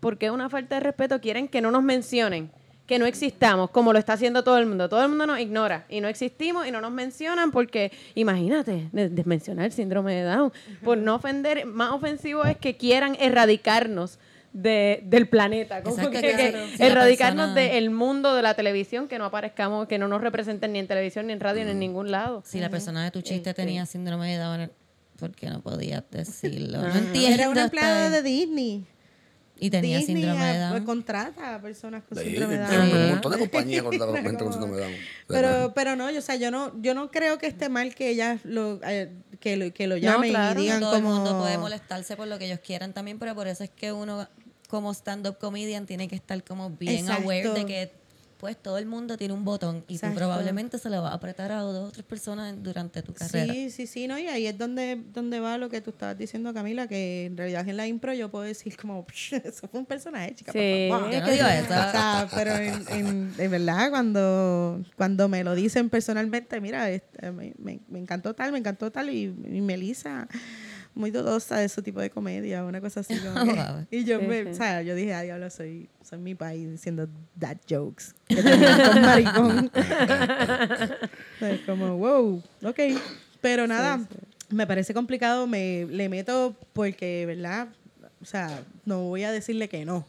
¿por qué una falta de respeto? Quieren que no nos mencionen, que no existamos, como lo está haciendo todo el mundo. Todo el mundo nos ignora y no existimos y no nos mencionan porque, imagínate, de- desmencionar el síndrome de Down, por no ofender, más ofensivo es que quieran erradicarnos de, del planeta, como Exacto, que, Si erradicarnos persona- del mundo de la televisión, que no aparezcamos, que no nos representen ni en televisión, ni en radio, ni en ningún lado. Si la persona de tu chiste Este. tenía síndrome de Down, ¿por qué no podías decirlo? No entiendo. Era una empleada de Disney. Y tenía Disney síndrome de ah, pues, Down. contrata a personas con Sí, síndrome de Down. un montón de compañías con con gente con síndrome de Down. Pero, pero no, yo, o sea, yo no, yo no creo que esté mal que ellas lo, eh, que lo, que lo llamen claro, y No digan todo el como mundo puede molestarse por lo que ellos quieran también, pero por eso es que uno como stand-up comedian tiene que estar como bien Exacto. aware de que pues todo el mundo tiene un botón y Exacto. tú probablemente se lo vas a apretar a dos o tres personas durante tu carrera. Sí, sí, sí, no, y ahí es donde, donde va lo que tú estabas diciendo, Camila, que en realidad en la impro yo puedo decir como, eso fue un personaje, chica. Sí. favor". Yo no digo eso. O sea, pero en, en, en verdad, cuando, cuando me lo dicen personalmente, mira, este, me, me- me encantó tal, me encantó tal, y, y Melissa, muy dudosa de su tipo de comedia, una cosa así. como que- Wow. y yo, Sí, me, sí. o sea, yo dije, ay, diablo, soy, soy mi país diciendo that jokes. Que maricón. Es como, wow, ok. Pero nada, me parece complicado, me le meto porque, ¿verdad? O sea, no voy a decirle que no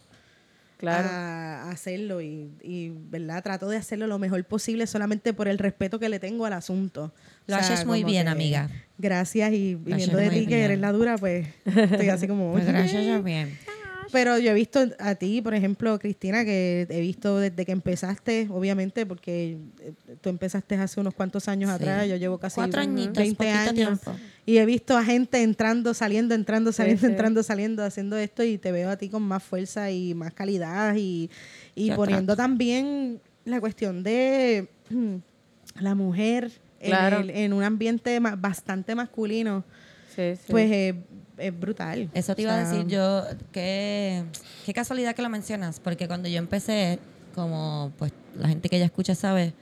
Claro. a hacerlo y, y, ¿verdad? Trato de hacerlo lo mejor posible solamente por el respeto que le tengo al asunto. Lo O sea, haces muy bien, amiga. Gracias y viniendo de ti que eres la dura, pues estoy así como... Pues gracias, bien. Pero yo he visto a ti, por ejemplo, Cristina, que he visto desde que empezaste, obviamente, porque eh, tú empezaste hace unos cuantos años Sí. atrás, yo llevo casi Cuatro añitos, 20 poquito años. tiempo. Y he visto a gente entrando, saliendo, entrando, saliendo, sí. entrando, saliendo, haciendo esto y te veo a ti con más fuerza y más calidad y, y poniendo también la cuestión de la mujer en Claro. el- en, un ambiente ma- bastante masculino, Sí, sí. pues eh, es brutal. Eso te O iba a sea, decir yo, qué, qué casualidad que lo mencionas, porque cuando yo empecé, como pues la gente que ya escucha sabe,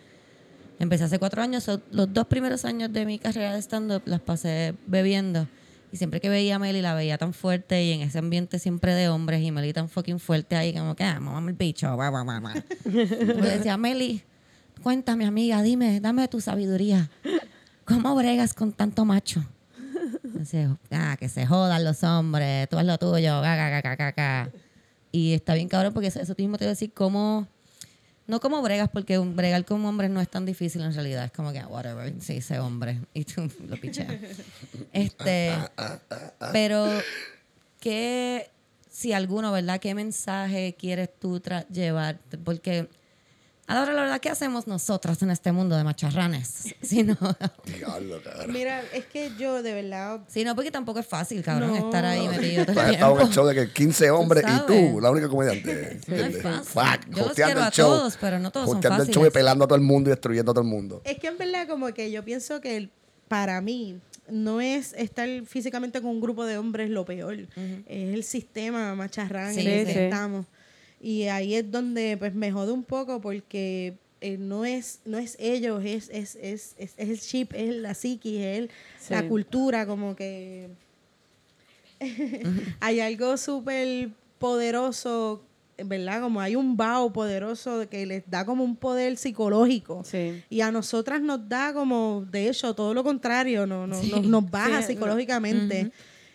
empecé hace cuatro años, so, los dos primeros años de mi carrera de stand-up las pasé bebiendo. Y siempre que veía a Meli la veía tan fuerte y en ese ambiente siempre de hombres y Meli tan fucking fuerte ahí como que, ah, mamá el bicho, guau, guau, guau, guau". Yo le decía, Meli, cuéntame amiga, dime, dame tu sabiduría. ¿Cómo bregas con tanto macho? Ah, que se jodan los hombres, tú haz lo tuyo, ga, ga, ga, ga, ga, ga". Y está bien cabrón porque eso, eso mismo te voy a decir cómo, no como bregas, porque bregar con hombres no es tan difícil en realidad, es como que, ah, whatever, sí, sé hombre, y tú lo picheas. Este, pero, ¿qué, si alguno, verdad, qué mensaje quieres tú llevar? Porque A la verdad, ¿qué hacemos nosotras en este mundo de macharranes? Si no, Diablo, cabrón. Mira, es que yo de verdad si no, porque tampoco es fácil, cabrón, No. estar ahí metido Tú todo has el estado en el show de que 15 hombres y tú, la única comediante. No es fácil. Fuck, Yo los quiero el a show, todos, pero no todos son hosteando el show y fáciles. pelando a todo el mundo y destruyendo a todo el mundo. Es que en verdad como que yo pienso que el- para mí no es estar físicamente con un grupo de hombres lo peor. Es el sistema macharrán Sí, en el sí. que estamos. Y ahí es donde pues me jode un poco porque eh, no es no es ellos, es, es, es, es, es el chip, es la psiquis, es el- Sí. la cultura, como que hay algo súper poderoso, ¿verdad? Como hay un vaho poderoso que les da como un poder psicológico. Sí. Y a nosotras nos da como, de hecho, todo lo contrario, no, no- Sí. nos, nos baja Sí, psicológicamente.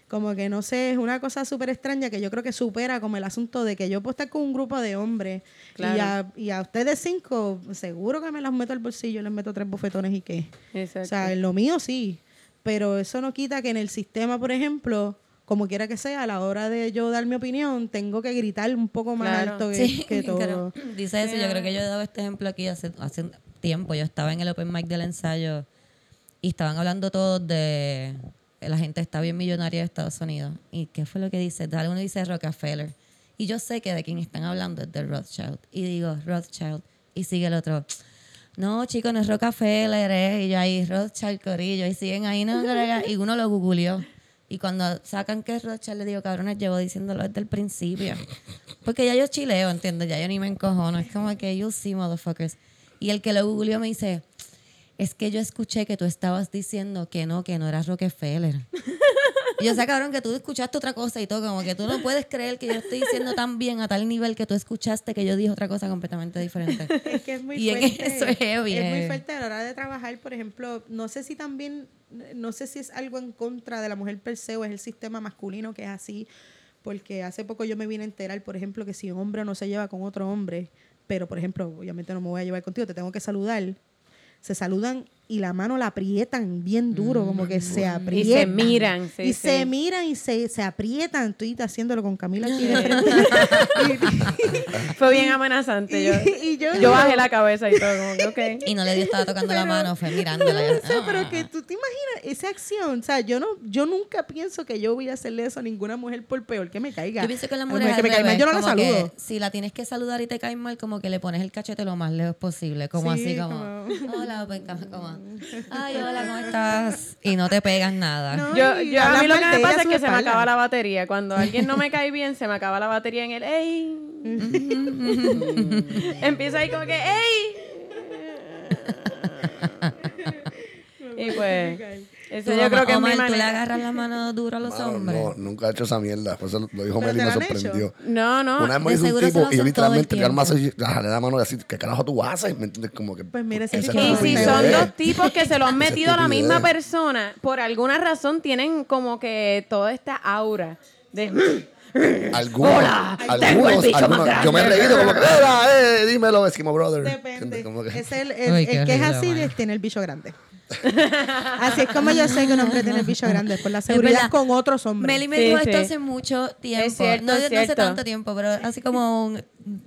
Como que no sé, es una cosa súper extraña que yo creo que supera como el asunto de que yo puedo estar con un grupo de hombres y, a, Claro. y a ustedes cinco, seguro que me las meto al bolsillo, les meto tres bofetones y qué. Exacto. O sea, en lo mío sí, pero eso no quita que en el sistema, por ejemplo, como quiera que sea, a la hora de yo dar mi opinión, tengo que gritar un poco más Claro. alto que, Sí, que todo. dice eso. Yo creo que yo he dado este ejemplo aquí hace, hace tiempo. Yo estaba en el open mic del ensayo y estaban hablando todos de la gente está bien millonaria de Estados Unidos. ¿Y qué fue lo que dice? Tal uno dice Rockefeller. Y yo sé que de quien están hablando es de Rothschild. Y digo, Rothschild. Y sigue el otro. No, chicos, no es Rockefeller, eh. Y yo ahí, Rothschild, Corillo. Y siguen ahí, no, y uno lo googleó. Y cuando sacan que es Rothschild, le digo, cabrones, llevo diciéndolo desde el principio. Porque ya yo chileo, ¿entiendes? Ya yo ni me encojono. Es como que you see, motherfuckers. Y el que lo googleó me dice, es que yo escuché que tú estabas diciendo que no, que no eras Rockefeller. y yo sé, cabrón, que tú escuchaste otra cosa y todo, como que tú no puedes creer que yo estoy diciendo tan bien a tal nivel que tú escuchaste que yo dije otra cosa completamente diferente. Es que es muy Y en fuerte. eso es heavy, Es muy eh. fuerte a la hora de trabajar, por ejemplo, no sé si también, no sé si es algo en contra de la mujer per se o es el sistema masculino que es así, porque hace poco yo me vine a enterar, por ejemplo, que si un hombre no se lleva con otro hombre, pero por ejemplo, obviamente no me voy a llevar contigo, te tengo que saludar, se saludan y la mano la aprietan bien duro, como que se aprietan. miran, sí, y sí. se miran y se, se aprietan. Estoy haciéndolo con Camila aquí de frente. Fue bien amenazante. Yo, y yo, yo bajé la cabeza y todo, como que, ok. Y no le dio, estaba tocando la mano, fue mirándola. y- No sé, pero que tú te imaginas esa acción. O sea, yo no, yo nunca pienso que yo voy a hacerle eso a ninguna mujer por peor que me caiga. Yo pienso que la A mujer que me cae mal, yo no la como que saludo. si la tienes que saludar y te cae mal, como que le pones el cachete lo más lejos posible, como Sí, así como, hola, pues, como, ay, hola, ¿cómo estás? Y no te pegas nada. No, Yo, yo a mí lo que me pasa es que se me acaba la batería. Cuando alguien no me cae bien, se me acaba la batería en el ¡Ey! Empieza ahí como que ¡Ey! y pues, eso yo creo que es mi Omar, tú le manera. agarras la mano duro a los Mano, hombres. no, nunca he hecho esa mierda. Por eso lo dijo ¿Pero Meli y te me han sorprendió. No, no. Una vez me de hizo un seguro se tipo y yo hacen todo el literalmente tiempo. le da mano y así, ¿qué carajo tú haces? ¿Me entiendes? Como que. Pues mira, ese es Y si son dos tipos que se lo han metido a la misma estupidez. persona, por alguna razón tienen como que toda esta aura de... Algunos, Hola, tengo el algunos, bicho más algunos. Yo me he grande. reído como que, "Mira, eh, dímelo, Eskimo Brother. Depende. ¿Entiendes? Como que- Es el, el- Uy, el qué que es horrible, así de tiene el bicho grande. Así es como yo sé que un hombre tiene el bicho grande, por la seguridad con otros hombres. Meli me Sí, dijo sí. esto hace mucho tiempo. cierto, no, es no hace tanto tiempo, pero así como un,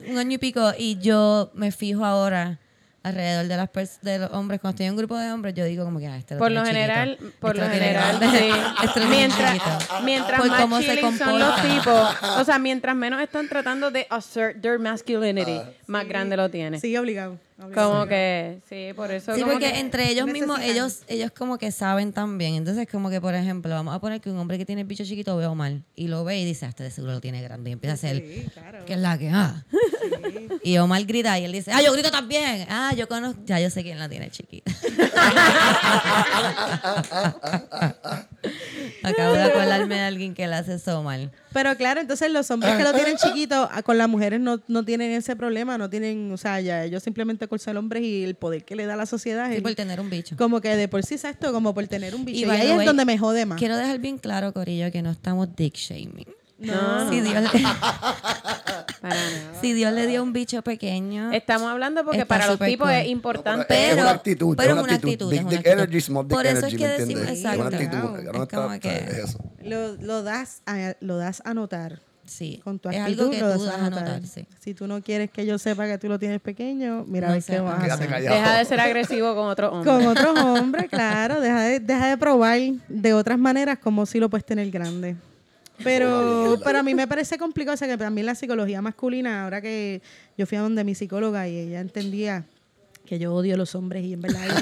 un año y pico. Y yo me fijo ahora alrededor de las pers- de los hombres. Cuando estoy en un grupo de hombres, yo digo como que ah, este lo Por lo chiquito, general, por este lo tiene general, sí. este lo mientras, mientras Por más cómo se chilling son los tipos, o sea, mientras menos están tratando de assert their masculinity, más grande lo tiene. Sí, obligado. Como que, sí, por eso. Sí, como porque que- entre ellos mismos, necesitan. ellos ellos como que saben también. Entonces, como que, por ejemplo, vamos a poner que un hombre que tiene el bicho chiquito ve mal y lo ve y dice, ah, este de seguro lo tiene grande. Y empieza a hacer, Sí, claro. ¿qué es la que? Ah. Y Omar grita y él dice, ah, yo grito también. Ah, yo conozco, ya yo sé quién la tiene chiquita. Acabo de acordarme de alguien que le hace eso mal. Pero claro, entonces los hombres que lo tienen chiquito, ah, con las mujeres no, no tienen ese problema, no tienen, o sea, ya ellos simplemente con ser hombres y el poder que le da la sociedad. Sí, el- por tener un bicho. como que de por sí exacto, como por tener un bicho. Y, by ahí the es way, donde me jode más. Quiero dejar bien claro, Corillo, que no estamos dick shaming. No, Si Dios, le, para nada. si Dios le dio un bicho pequeño, Estamos hablando porque Está para los súper tipos cool. es importante. Es pero, una actitud, pero es una actitud. es Big una dick actitud. energy, small dick Por eso energy, es que ¿me decimos, entiendes? exacto. Es una actitud. No Es como que- es eso. Lo, lo das a, lo das a notar. Sí, Con tu es actitud algo que lo tú das a a notar. sí. Si tú no quieres que yo sepa que tú lo tienes pequeño, mira a No ver qué vas a Quédate hacer. callado. Deja de ser agresivo con otro hombre. Con otros hombres, claro. Deja de, deja de probar de otras maneras como si lo puedes tener grande. Pero, pero a mí me parece complicado, o sea, que también la psicología masculina, ahora que yo fui a donde mi psicóloga y ella entendía que yo odio a los hombres y en verdad yo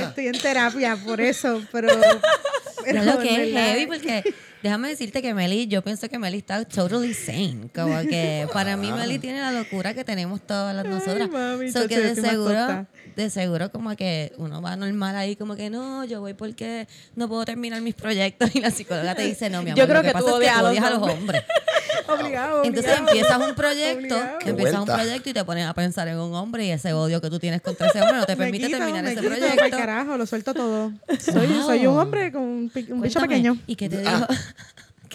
estoy en terapia por eso, pero... pero Es lo que es heavy porque déjame decirte que Meli, yo pienso que Meli está totally sane. Como que para mí Meli tiene la locura que tenemos todas las nosotras. mami, So que de seguro, tonta. De seguro como que uno va normal ahí como que no, yo voy porque no puedo terminar mis proyectos y la psicóloga te dice, no, mi amor, Yo creo lo que, que pasa tú es que odias tú a los odias a los hombres. hombres. Obligado, Entonces obligado. empiezas un proyecto, Obligado. Empiezas un proyecto y te pones a pensar en un hombre y ese odio que tú tienes contra ese hombre no te Me permite quito, terminar me ese quito, proyecto. carajo, lo suelto todo. Soy, Wow. soy un hombre con un, un bicho pequeño. ¿Y qué te dijo?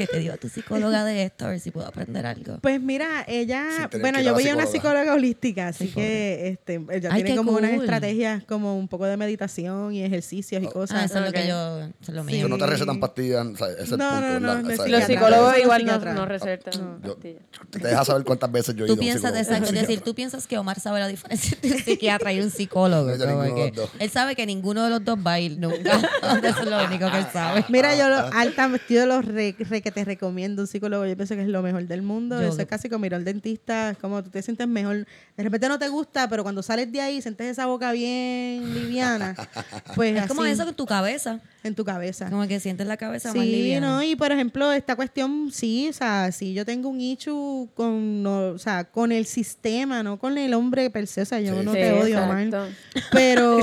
¿Qué te dijo tu psicóloga de esto? A ver si puedo aprender algo. Pues mira, ella, bueno, que yo a voy a una psicóloga. holística, así que este, ella Ay, tiene como unas estrategias como un poco de meditación y ejercicios y Ah, cosas. eso es lo que yo, eso es lo Sí. mío. Pero no te recetan pastillas, o sea, ese es el No, punto, no, no, ¿verdad? no O es sea, Los psicólogos igual no, no recetan Yo- pastillas. te deja saber cuántas veces yo he ido Tú a un piensas, psicólogo. exacto, es decir, tú piensas que Omar sabe la diferencia entre un psiquiatra y un psicólogo. Yo que los él sabe que ninguno de los dos va a ir nunca. Eso es lo único que él sabe. Mira, yo lo, alta, yo lo re, re- que te recomiendo un psicólogo, yo pienso que es lo mejor del mundo. Yo- Eso es casi como ir al dentista, es como tú te sientes mejor. De repente no te gusta, pero cuando sales de ahí sientes esa boca bien liviana. Pues Es como eso en tu cabeza. en tu cabeza. Como que sientes la cabeza más Sí, liviana. no, y por ejemplo, esta cuestión, sí, o sea, si yo tengo un issue con, no, o sea, con el sistema, no con el hombre per se, o sea, yo Sí. no Sí, te odio, exacto. Pero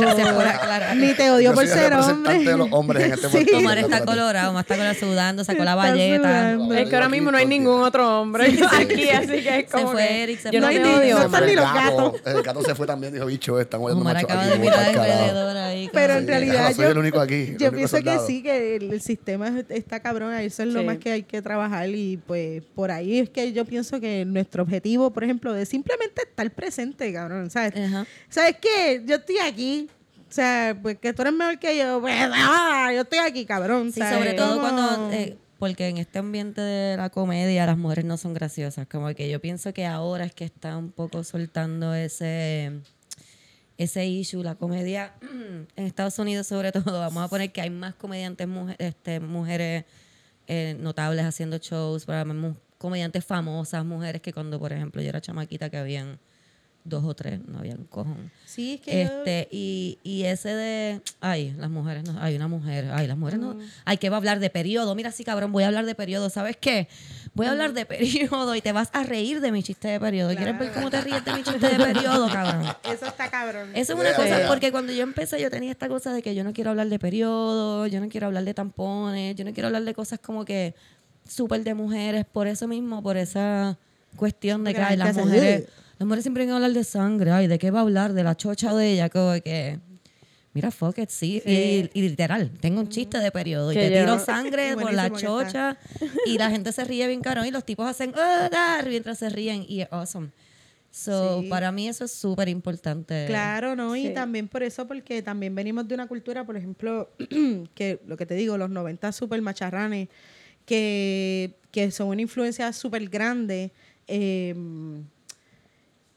ni te odio Yo por soy el ser representante hombre. de los hombres en este Sí. podcast. Omar está colorado, Omar está colorado sudando, sacó la Está Es que ahora mismo no hay ningún otro hombre aquí, así que es Se como fue que Eric, se yo no fue odio, No ni El los gato, gatos. el gato se fue también, dijo, bicho, están Omar macho acaba aquí, de mirar pa'l carajo". alrededor ahí. Pero en realidad soy yo- el único aquí. el Yo pienso que sí, que el, sistema es- está cabrón, eso es lo más que hay que trabajar y pues por ahí es que yo pienso que nuestro objetivo, por ejemplo, de simplemente estar presente, cabrón, ¿sabes? ¿Sabes qué? Yo estoy aquí, o sea, pues que tú eres mejor que yo, pues ah, yo estoy aquí, cabrón. Sí, ¿sabes? sobre todo cuando, eh, porque en este ambiente de la comedia las mujeres no son graciosas, como que yo pienso que ahora es que está un poco soltando ese ese issue, la comedia en Estados Unidos sobre todo, vamos a poner que hay más comediantes muje- este, mujeres eh, notables haciendo shows, comediantes famosas, mujeres que cuando, por ejemplo, yo era chamaquita que habían dos o tres, no habían cojón. Sí, es que yo- Este, y, y ese de, ay, las mujeres no, hay una mujer, ay, las mujeres no, ay, que va a hablar de periodo, mira sí, cabrón, voy a hablar de periodo, ¿sabes qué? Voy a hablar de periodo y te vas a reír de mi chiste de periodo. ¿Quieres ver cómo te ríes de mi chiste de periodo, cabrón? eso está cabrón. Eso es una Yeah. cosa, Yeah. porque cuando yo empecé yo tenía esta cosa de que yo no quiero hablar de periodo, yo no quiero hablar de tampones, yo no quiero hablar de cosas como que súper de mujeres, por eso mismo, por esa cuestión de que las mujeres. Las mujeres siempre quieren hablar de sangre, ay, ¿de qué va a hablar? De la chocha de ella, como que... Mira, fuck it, sí. Y, y literal, tengo un chiste de periodo y te yo- tiro sangre por la chocha y la gente se ríe bien caro y los tipos hacen "Ah, ah", mientras se ríen y es awesome. So, Sí. para mí eso es súper importante. Claro, ¿no? Y también por eso, porque también venimos de una cultura, por ejemplo, que lo que te digo, los 90 super macharranes, que, que son una influencia súper grande. eh,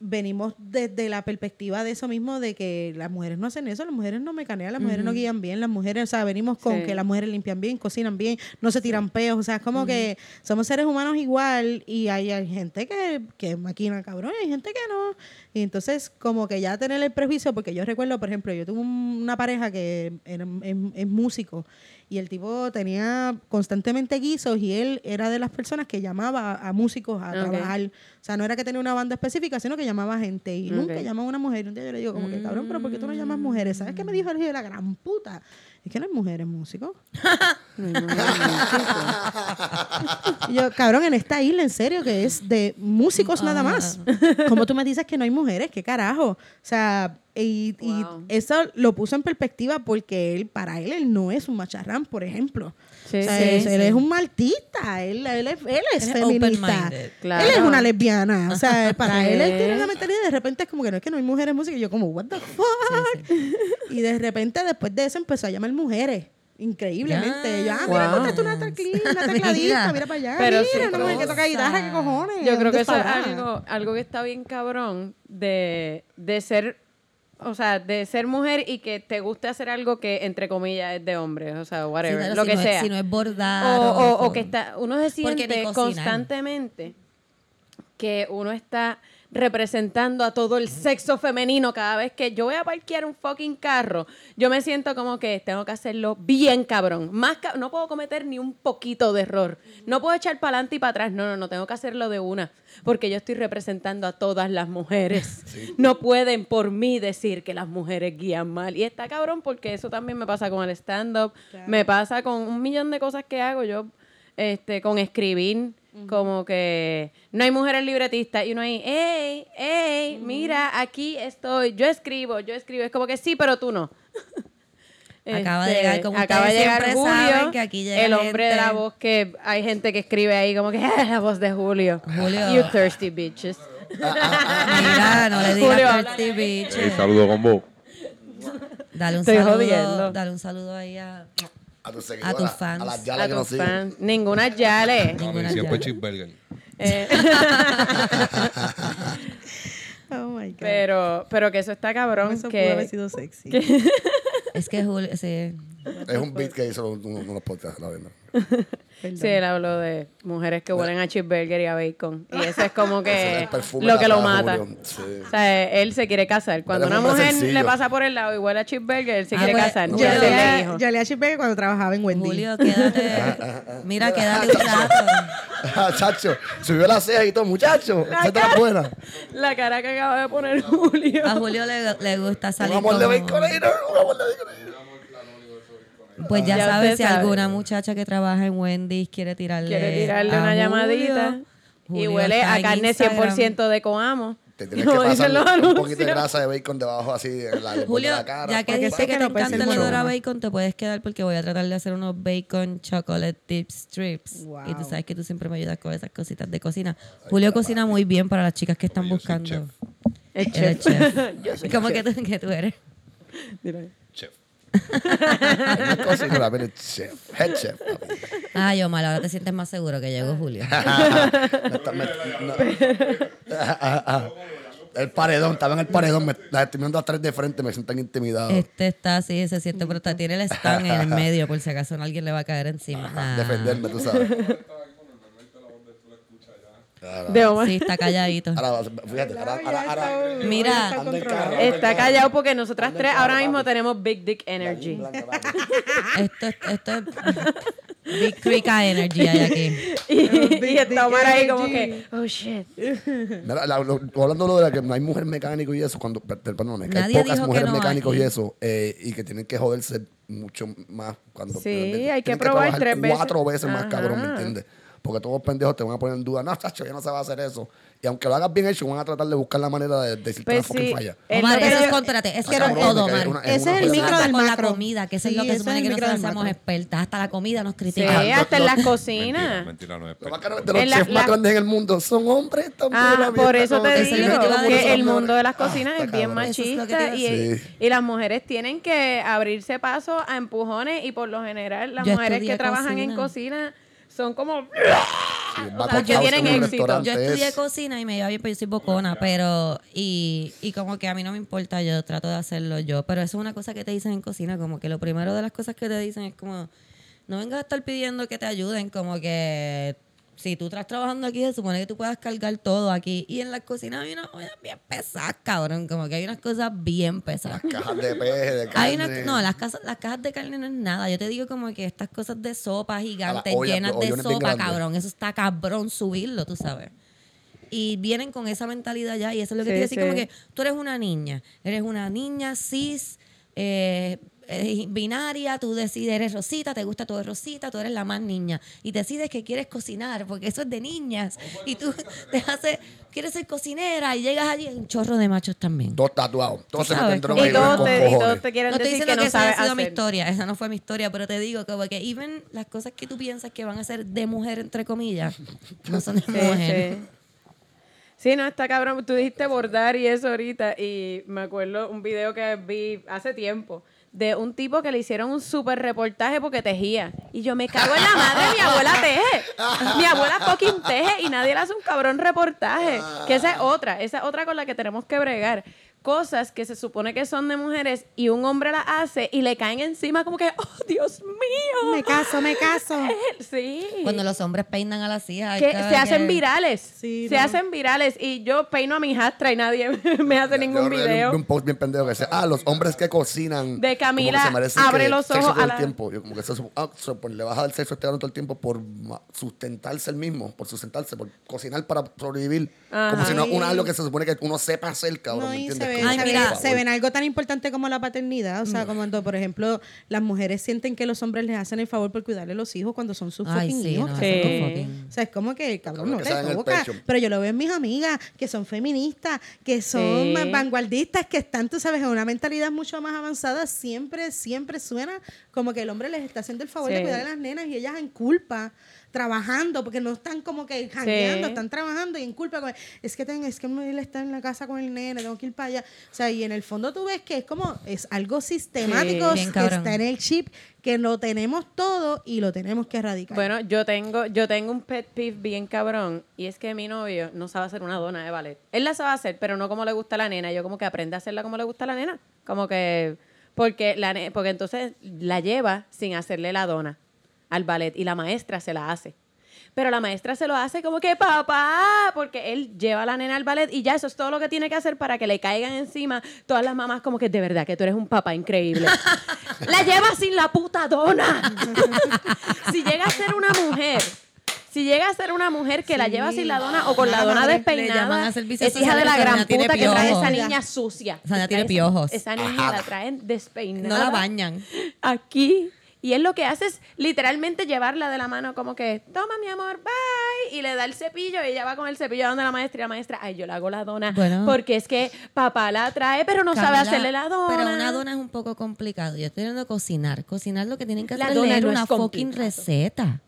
venimos desde la perspectiva de eso mismo, de que las mujeres no hacen eso, las mujeres no mecanean, las mujeres no guían bien, las mujeres, o sea, venimos con Sí. que las mujeres limpian bien, cocinan bien, no se tiran peos, o sea, es como que somos seres humanos igual y hay, hay gente que, que maquina cabrón, y hay gente que no. Y entonces, como que ya tener el prejuicio, porque yo recuerdo, por ejemplo, yo tuve un- una pareja que era, es, es músico y el tipo tenía constantemente guisos y él era de las personas que llamaba a músicos a trabajar. O sea, no era que tenía una banda específica, sino que llamaba gente y nunca llamaba a una mujer. Y un día yo le digo, como que cabrón, pero ¿por qué tú no llamas mujeres? ¿Sabes qué me dijo el hijo de la gran puta? Es que no hay mujeres músicos. Y yo, cabrón, en esta isla, en serio, que es de músicos nada más. Como tú me dices que no hay mujeres, ¿qué carajo? O sea, y, y eso lo puso en perspectiva porque él, para él, él no es un macharrán, por ejemplo. Sí, O sea, sí, él, sí. él es un martista, él, él es, él es Él es feminista. Claro. Él es una lesbiana. O sea, para él, él tiene una mentalidad y de repente es como que no es que no hay mujeres músicas. Y yo como, what the fuck? Y de repente después de eso empezó a llamar mujeres. Increíblemente. Yo, ah, Wow. mira, encontraste una, tecli- una tecladista, Mira. para allá. Pero mira, no que toca guitarra, qué cojones. Yo creo ¿dónde que eso es algo, algo que está bien cabrón de, de ser, o sea, de ser mujer y que te guste hacer algo que, entre comillas, es de hombres, o sea, Sí, whatever, claro, lo si que no es- sea. si no es bordar. o, o- que está, uno se siente constantemente que uno está representando a todo el sexo femenino cada vez que yo voy a parquear un fucking carro, yo me siento como que tengo que hacerlo bien cabrón. Más ca- no puedo cometer ni un poquito de error. No puedo echar para adelante y para atrás. No, no, no, tengo que hacerlo de una. Porque yo estoy representando a todas las mujeres. No pueden por mí decir que las mujeres guían mal. Y está cabrón porque eso también me pasa con el stand-up. Me pasa con un millón de cosas que hago. Yo, este, con escribir, como que no hay mujeres libretistas y uno ahí, ey, ey, mira, aquí estoy, yo escribo, yo escribo. Es como que sí, pero tú no. Acaba de Este, llegar, como acaba de llegar Julio, saben que aquí llega el hombre de la voz que hay gente que escribe ahí como que "Ah, la voz de Julio. Julio. You thirsty bitches. Mira, no le Julio, digas habla. thirsty bitch. Hey, saludo con vos. Dale un Estoy saludo. jodiendo. Dale un saludo ahí a. A tus A seguidoras, tus fans. A las A yalas que nos tus siguen. fans. Ninguna yale. Ninguna siempre ya. cheeseburger. Eh, Oh my God. pero, pero que eso está cabrón. Eso pudo haber Que, sido sexy. Es que Julio, sí. Es un beat que hizo un- un- unos podcasts, la verdad. sí, él habló de mujeres que huelen a cheeseburger y a bacon. Y eso es como es que lo que lo mata. Sí. O sea, él se quiere casar. Cuando una un mujer sencillo. le pasa por el lado y huele a cheeseburger, él se Ah, quiere pues, casar. no, Yo le yo le a Chipbe cuando trabajaba en Wendy. Julio, quédate. Mira, quédate un rato. Ah, Chacho, subió la ceja y todo, muchacho. Esa está buena. La cara que acaba de poner Julio. A Julio le, le gusta Un salir amor de baconator, un amor de baconator. Pues ya, Ya sabes, si sabe. alguna muchacha que trabaja en Wendy's quiere tirarle Quiere tirarle una Julio, llamadita. y huele a carne Instagram. 100% de Coamo. Te tienes que Como pasar dicen los un poquito de grasa de bacon debajo así en la, Julio, de la cara. ya que sé que que te encanta el olor a bacon, te puedes quedar porque voy a tratar de hacer unos bacon chocolate dip strips. Wow. Y tú sabes que tú siempre me ayudas con esas cositas de cocina. Julio cocina muy bien para las chicas que están Yo soy buscando. chef. El chef. chef. ¿Cómo que tú, que tú eres? Chef. Una cocina, la pena chef, head chef. Ah, yo mal, ahora te sientes más seguro que llegó Julio. Me está- me- no. El paredón, estaba en el paredón, me, las estoy viendo a tres de frente, me sientan intimidados. Este está así, se siente, pero está- tiene el stand en el medio por si acaso alguien le va a caer encima. Defenderme, tú sabes. De Omar. Sí, está calladito. Ahora, fíjate, ahora, ahora, ahora, Mira, carro. Está callado porque nosotras tres ahora mismo tenemos Big Dick Energy. esto, es- esto es Big Crica Energy hay aquí. Y, y está Omar ahí como que, oh shit. Mira, la- lo- hablando de lo de que no hay mujer mecánico y eso, cuando, per- per- perdón, es que Nadie hay pocas dijo que mujeres no mecánicos y eso, eh, y que tienen que joderse mucho más cuando Sí, tienen hay que probar trabajar tres veces. cuatro veces más Ajá. cabrón, ¿me entiendes? Porque todos los pendejos te van a poner en duda, no, chacho, ya no se va a hacer eso. Y aunque lo hagas bien hecho, van a tratar de buscar la manera de, de decirte Pues una fucking sí. falla. Es Omar, que eso es contrate, es Cabrón, con todo, que Omar. una- Ese es el micro del con la macro. comida, que eso es Sí, lo que se supone que nosotros seamos expertas. Hasta la comida nos Sí, critican. hasta en las cocinas. mentira, no es experto. los la- chefs más la- grandes en el mundo son hombres también. Ah, la por eso te que- digo que que el mundo de las Ah, cocinas es bien que machista y, las mujeres tienen que abrirse paso a empujones y por lo general las mujeres que trabajan en cocina. Son como... Sí, o sea, que tienen éxito. Yo estudié es- cocina y me iba bien, pero yo soy bocona, pero y, y como que a mí no me importa, yo trato de hacerlo yo, pero eso es una cosa que te dicen en cocina, como que lo primero de las cosas que te dicen es como, no vengas a estar pidiendo que te ayuden, como que si tú estás trabajando aquí, se supone que tú puedas cargar todo aquí. Y en la cocina hay unas ollas bien pesadas, cabrón, como que hay unas cosas bien pesadas. Cajas de peje, de Hay carne. una, no, las, casas, las cajas de carne no es nada. Yo te digo como que estas cosas de sopa gigantes, las llenas de sopa, cabrón. Eso está cabrón subirlo, tú sabes. Y vienen con esa mentalidad ya. Y eso es lo que Sí, te iba a decir, sí. como que tú eres una niña. Eres una niña cis, eh, eh, binaria, tú decides, eres rosita, te gusta todo rosita, tú eres la más niña. Y decides que quieres cocinar, porque eso es de niñas. Y tú te haces, quieres ser cocinera y llegas allí, hay un chorro de machos también. Todos tatuados. Todos se droga Y todos te, y todos te quieren No estoy decir diciendo que que, no esa haya sabes sido mi historia, esa no fue mi historia, pero te digo que even las cosas que tú piensas que van a ser de mujer, entre comillas, no son de Sí, mujer. sí. Sí, no, está cabrón. Tú dijiste bordar y eso ahorita. Y me acuerdo un video que vi hace tiempo de un tipo que le hicieron un super reportaje porque tejía. Y yo me cago en la madre, mi abuela teje. Mi abuela fucking teje y nadie le hace un cabrón reportaje. Que esa es otra, esa es otra con la que tenemos que bregar. Cosas que se supone que son de mujeres y un hombre las hace y le caen encima como que, oh, Dios mío. Me caso, me caso. Sí. Cuando los hombres peinan a las hijas. que se hacen que- virales. Sí, se no. hacen virales. Y yo peino a mi hijastra y nadie me hace ningún Yo video. Un, un post bien pendejo que dice, ah, los hombres que cocinan. De Camila, como que se merecen abre que los ojos todo a el tiempo. Yo como que se supo- ah, so, pues, le vas a dar sexo a este todo el tiempo por sustentarse el mismo, por sustentarse, por cocinar para sobrevivir. Como si no una algo que se supone que uno sepa hacer, cabrón. No, ¿me entiendes? Ven, Como, Ay, se, ven- mira, favor. se ven algo tan importante como la paternidad. O sea, como cuando, por ejemplo, las mujeres sienten que los hombres les hacen el favor por cuidarle los hijos cuando son sus Ay, fucking sí, hijos. no, Sí. fucking- O sea, es como que, cabrón, Cabrón, no que te toca. Pero yo lo veo en mis amigas, que son feministas, que son Sí. vanguardistas, que están, tú sabes, en una mentalidad mucho más avanzada. Siempre, siempre suena como que el hombre les está haciendo el favor de cuidar a las nenas y ellas en culpa trabajando, porque no están como que jangueando, están trabajando y en culpa. como, es que ten- es que él está en la casa con el nene, tengo que ir para allá. O sea, y en el fondo tú ves que es como, es algo sistemático Sí. Que está en el chip, que lo tenemos todo y lo tenemos que erradicar. Bueno, yo tengo, yo tengo un pet peeve bien cabrón y es que mi novio no sabe hacer una dona de ballet. Él la sabe hacer, pero no como le gusta a la nena. Yo como que aprende a hacerla como le gusta a la nena. Como que porque la porque entonces la lleva sin hacerle la dona al ballet y la maestra se la hace. Pero la maestra se lo hace como que papá, porque él lleva a la nena al ballet y ya eso es todo lo que tiene que hacer para que le caigan encima todas las mamás como que de verdad que tú eres un papá increíble. la lleva sin la puta dona. si llega a ser una mujer, si llega a ser una mujer que la lleva sin la dona o con la dona despeinada, es hija de la gran tiene puta que trae esa niña sucia. Esa niña tiene piojos. Esa niña la traen despeinada No la bañan. aquí. Y él lo que hace es literalmente llevarla de la mano como que, toma mi amor, bye. Y le da el cepillo y ella va con el cepillo a donde la maestra y la maestra, ay, yo le hago la dona. Bueno. porque es que papá la trae, pero no sabe hacerle la dona. Pero una dona es un poco complicado. Yo estoy viendo cocinar. Cocinar lo que tienen que La hacer es dona leer no una es fucking receta.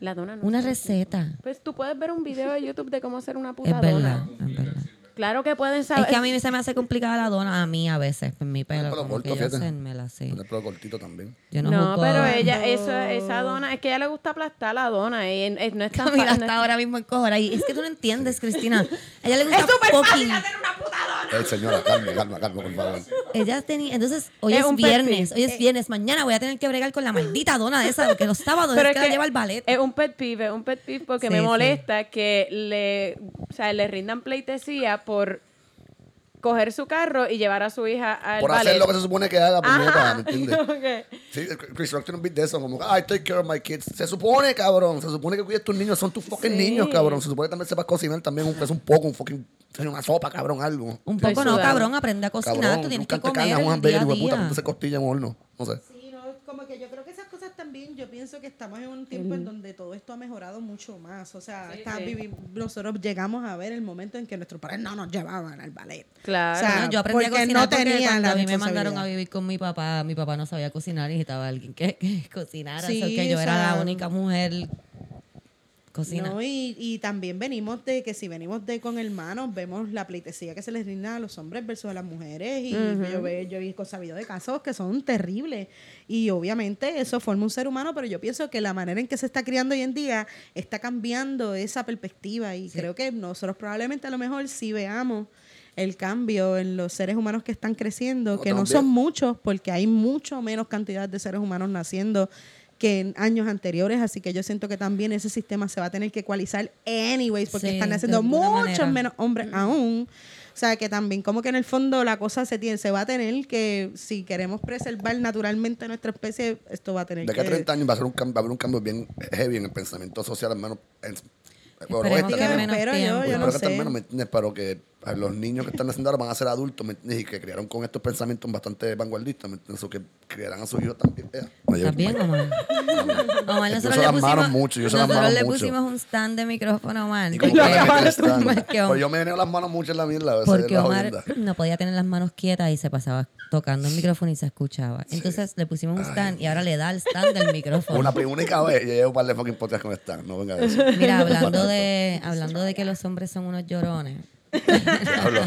La dona no. Una receta. Pues tú puedes ver un video de YouTube de cómo hacer una puta Es verdad, dona. es verdad. Claro que pueden saber. Es que a mí se me hace complicada la dona, a mí a veces, en mi pelo, corto, fíjate. hacérmela. Tiene el pelo cortito también. Yo no, No, pero ella, eso, esa dona, es que a ella le gusta aplastar la dona. Y, y no es tan Camila está ahora mismo en cojora y es que tú no entiendes, Cristina. A ella le gusta Es súper fácil hacer una puta dona. Eh, señora, calma, calma, calma, por favor. Ella tenía, entonces, hoy Es es, viernes, perfil. hoy es viernes, mañana voy a tener que bregar con la maldita dona de esa, porque los sábados Pero es que, la lleva al ballet. Es un pet peeve, es un pet peeve porque Sí, me sí. molesta que le, o sea, le rindan pleitesía por coger su carro y llevar a su hija al Por ballet. hacer lo que se supone que haga, puñeta, Ajá. ¿me entiendes? Sí, Chris Rock tiene un beat de eso, como, I take care of my kids. Se supone, cabrón, se supone que cuides tus niños, son tus fucking Sí. niños, cabrón. Se supone que también sepas cocinar también, un, es un poco, un fucking, una sopa, cabrón, algo. un poco no, cabrón, aprende a cocinar, Cabrón, tú tienes que comer un hamburger, día a puta, día. entonces costilla en horno, no sé. Sí, no, como que yo creo que también, yo pienso que estamos en un tiempo en donde todo esto ha mejorado mucho más. O sea, Sí, está sí. vivi- nosotros llegamos a ver el momento en que nuestros padres no nos llevaban al ballet. Claro. O sea, No, yo aprendí a porque cocinar no porque cuando a mí me mandaron a vivir con mi papá, mi papá no sabía cocinar y necesitaba alguien que, que cocinara, Sí, o sea, que yo o era la única mujer cocina. No, y, y también venimos de que si venimos de con hermanos, vemos la pleitesía que se les rinda a los hombres versus a las mujeres. Y yo, ve, yo he sabido de casos que son terribles. Y obviamente eso forma un ser humano, pero yo pienso que la manera en que se está criando hoy en día está cambiando esa perspectiva. Y creo que nosotros probablemente a lo mejor sí veamos el cambio en los seres humanos que están creciendo, No, que no son muchos, porque hay mucho menos cantidad de seres humanos naciendo que en años anteriores, así que yo siento que también ese sistema se va a tener que ecualizar anyways, porque Sí, están de naciendo alguna muchos manera. menos hombres aún. O sea, que también como que en el fondo la cosa se tiene, se va a tener que, si queremos preservar naturalmente nuestra especie, esto va a tener De que... aquí a 30 años va a, ser un cambio, va a haber un cambio bien heavy en el pensamiento social, al menos en que menos espero yo, no sé. menos, ¿me entiendes? Pero que los niños que están naciendo ahora van a ser adultos ¿me entiendes? y que criaron con estos pensamientos bastante vanguardistas, ¿me entiendes? O que criarán a sus hijos también. Eh, me llevo- ¿Estás bien, Omar? Omar, Yo nosotros le pusimos, mucho, yo nosotros le mucho. pusimos un stand de micrófono a Omar. Y porque- como que me acabas de prestan. tumbar, que Pues yo me venía las manos mucho en la mierda. esa es Porque la Omar no podía tener las manos quietas y se pasaba tocando el micrófono y se escuchaba. Entonces le pusimos un stand y ahora le da el stand del micrófono. Una única vez yo llevo un par de fucking podcasts con esta. No venga a decir. Mira, hablando de, hablando de que los hombres son unos llorones. Diablo.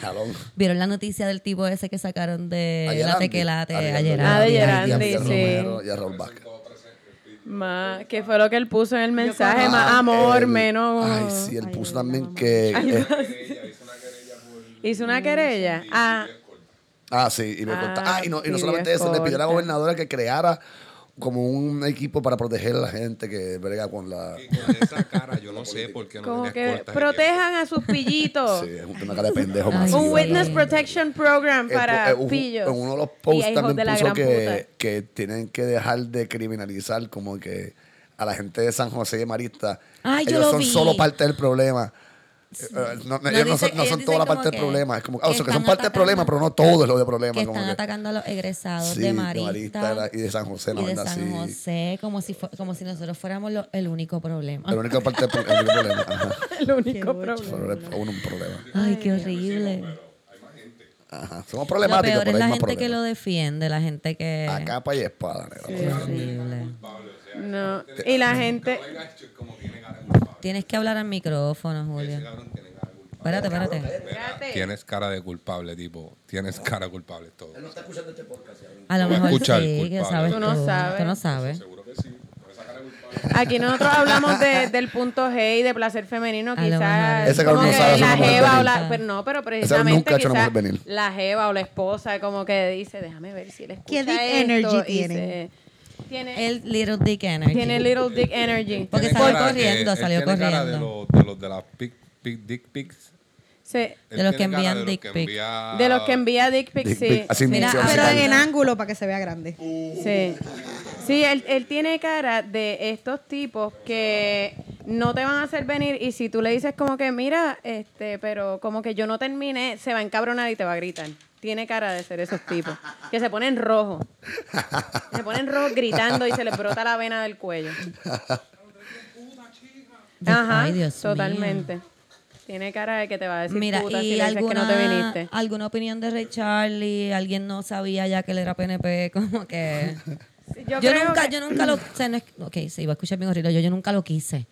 Jalón. ¿Vieron la noticia del tipo ese que sacaron de A la tequelate A a Gerandi. Gerandi? Ah, de Gerandi, sí. Y a Raúl Vázquez. Más, ¿Qué fue lo que él puso en el mensaje? Más Ah, amor, él- menos... Ay, sí, él puso también que. eh, Hizo una querella. Ah, ah, sí, y me Ah, Ah, y no, y no solamente eso, le pidió a la gobernadora que creara como un equipo para proteger a la gente que brega con la. Y con esa cara, yo no sé por qué no como tenía que protejan a sus pillitos. Sí, es una cara de pendejo masiva. Un Witness. Protection Program para eh, pillos. En uno de los posts también puso que, que tienen que dejar de criminalizar como que a la gente de San José y Marista. Ay, yo ellos lo son vi. solo parte del problema. Eh, eh, no, No, ellos dice- son, no son dicen toda la como parte del que- problema. Es como, ah, o que sea, que son parte del problema, pero no todo es lo de problema. Que como están que- atacando a los egresados Sí, de de Marista, Marista y de San José, una y de vaina San así. José, como si, como si nosotros fuéramos lo- el único problema. La única parte del pro- el único problema. Ajá. El único problema. Uno un problema. Ay, qué horrible. Ajá. Somos Lo problemáticos, peor es la gente que lo defiende, la gente que... A capa y espada, negra. Qué horrible. No. Y la gente... Tienes que hablar al micrófono, Julio. Espérate, espérate. Tienes cara de culpable, tipo. Tienes cara culpable, todo. A lo mejor escucha el sí, que sabes Tú no sabes. Tú no sabes. Aquí nosotros hablamos de- del punto G y de placer femenino, quizás. Ese cabrón como no que sabe la jeva o la, pero no, pero precisamente quizás la jeva o la esposa como que dice, déjame ver si él escucha ¿Qué esto", energy y tiene? Tiene El Little Dick Energy. tiene little dick energy. Porque salió cara corriendo, él salió tiene cara de corriendo. los de, los de las pic, pic- dick pics. Sí. De los que envían de dick que pic. envía- De los que envía dick pics, sí. pic, así Mira, Pero así en ángulo para que se vea grande. Sí. Sí, él, él tiene cara de estos tipos que no te van a hacer venir y si tú le dices como que, mira, este, pero como que yo no terminé, se va a encabronar y te va a gritar. Tiene cara de ser esos tipos. Que se ponen rojo. Se ponen rojo gritando y se les brota la vena del cuello. Ajá, Ay, Dios mío. totalmente. Tiene cara de que te va a decir Mira, puta si y le dices que no te alguna, viniste. alguna opinión de Ray Charlie, alguien no sabía ya que él era PNP, como que... Yo, nunca, que- yo nunca lo... O sea, no es, ok, se iba a escuchar bien horrible. Yo, yo nunca lo quise.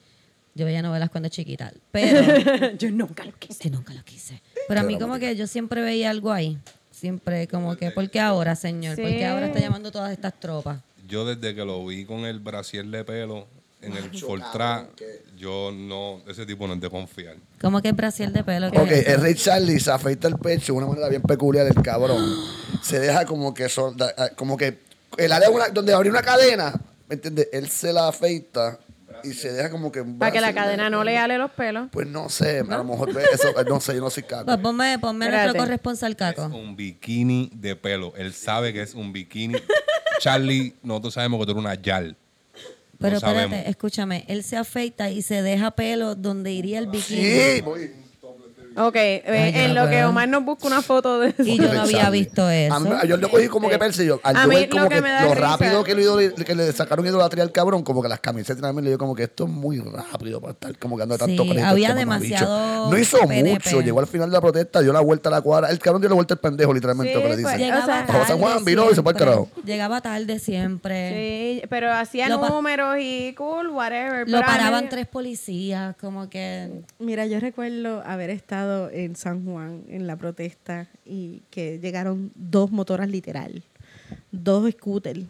Yo veía novelas cuando chiquita. Pero yo nunca lo quise. yo nunca lo quise. Pero a mí como que yo siempre veía algo ahí. Siempre como que, ¿por qué ahora, señor? ¿Por Sí. qué ahora está llamando todas estas tropas? Yo desde que lo vi con el brasier de pelo en el Fortra, yo no, ese tipo no es de confiar. Como que el Brasil de pelo. que Ok, es el Ray Charlie se afeita el pecho de una manera bien peculiar, el cabrón. Se deja como que solda- ah, como que el área una- donde abrió una cadena, ¿me entiendes? Él se la afeita y se deja como que Para que la cadena no le ale los pelos. Pues no sé, a lo mejor eso, eh, no sé, yo no soy caco. Pues ponme, ponme a nuestro corresponsal Caco. Un bikini de pelo. Él sabe que es un bikini. Charlie, nosotros sabemos que tú eres una yal. Pero no espérate, sabemos. escúchame, él se afeita y se deja pelo donde iría el bikini. Sí, voy. Ok, eh, Ay, en lo que. Omar nos busca una foto de Y yo no había visto eso. A mí- yo lo cogí como que Este, perse yo. Al a yo mí ver lo como que que, me da lo risa- rápido que, que le sacaron idolatría al cabrón, como que las camisetas también le dio como que esto es muy rápido para estar como que dando tanto Sí, crédito. había demasiado No hizo PNP. mucho, llegó al final de la protesta, dio la vuelta a la cuadra. El cabrón dio la vuelta al pendejo, literalmente, Sí, lo que le pues, dicen. Llegaba O sea, tarde Bajo San Juan, viró y se fue al carajo. Llegaba tarde siempre. Sí, pero hacía números y cool, whatever. Lo paraban tres policías, como que... Mira, yo recuerdo haber estado en San Juan en la protesta y que llegaron dos motoras literal, dos scooters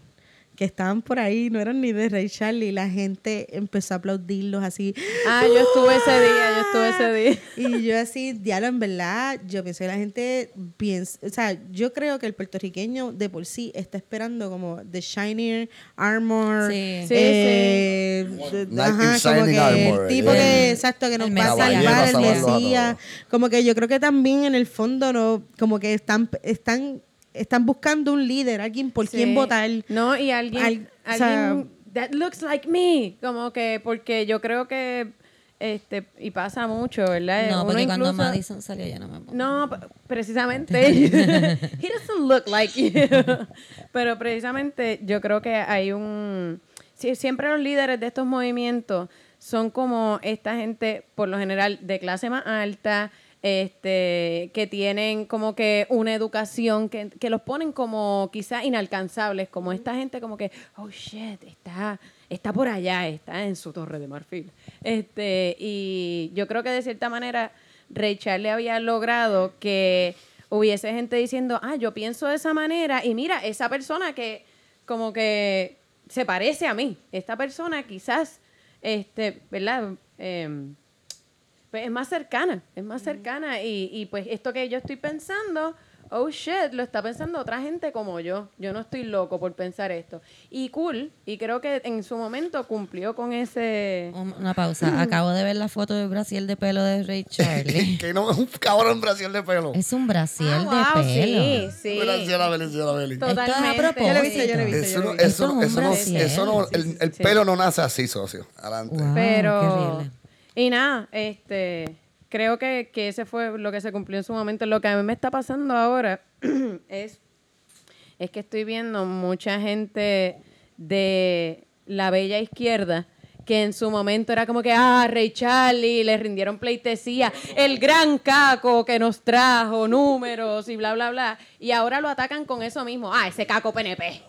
que estaban por ahí, no eran ni de Ray Charlie, y la gente empezó a aplaudirlos así. Ah, yo estuve ese día, yo estuve ese día. Y yo así, diablo, en verdad, yo pienso que la gente piensa, o sea, yo creo que el puertorriqueño de por sí está esperando como The Shiner Armor. Sí. Sí, eh, de- Nike ajá, como Shining que Armor, el tipo que, exacto, que nos El va a salvar, el Mesías. Como que yo creo que también en el fondo no, como que están, están, están buscando un líder, alguien por Sí. quien votar. No, y alguien, Al- o sea- alguien that looks like me, como que porque yo creo que este y pasa mucho, ¿verdad? No, Uno porque cuando Madison salió yo no me pongo. No, precisamente. He doesn't look like you. Pero precisamente yo creo que hay un. siempre los líderes de estos movimientos son como esta gente, por lo general, de clase más alta, este, que tienen como que una educación que, que los ponen como quizás inalcanzables, como esta gente como que, oh shit, está, está por allá, está en su torre de marfil. Este, y yo creo que de cierta manera Ray Charlie había logrado que hubiese gente diciendo, ah, yo pienso de esa manera y mira, esa persona que como que se parece a mí, esta persona quizás, este, ¿verdad? Em, pues es más cercana, es más cercana y, y pues esto que yo estoy pensando, oh shit, lo está pensando otra gente como yo. Yo no estoy loco por pensar esto. Y cool, y creo que en su momento cumplió con ese... Un- Una pausa. Acabo de ver la foto del Brasil de pelo de Ray Charlie. que no es un cabrón Brasil de pelo. es un Brasil Ah, wow, de pelo. sí, sí. Gracias a Beli, a la Beli. Esto es a Totalmente. Yo lo he visto, yo lo he visto. Eso no, eso, es eso no, eso no, el, sí, el sí. pelo no nace así, socio. Adelante. Wow, qué Pero. horrible. Y nada, este. Creo que, que ese fue lo que se cumplió en su momento. Lo que a mí me está pasando ahora es, es que estoy viendo mucha gente de la bella izquierda que en su momento era como que, ah, Ray Charlie, le rindieron pleitesía, el gran caco que nos trajo números y bla, bla, bla. Y ahora lo atacan con eso mismo, ah, ese caco PNP.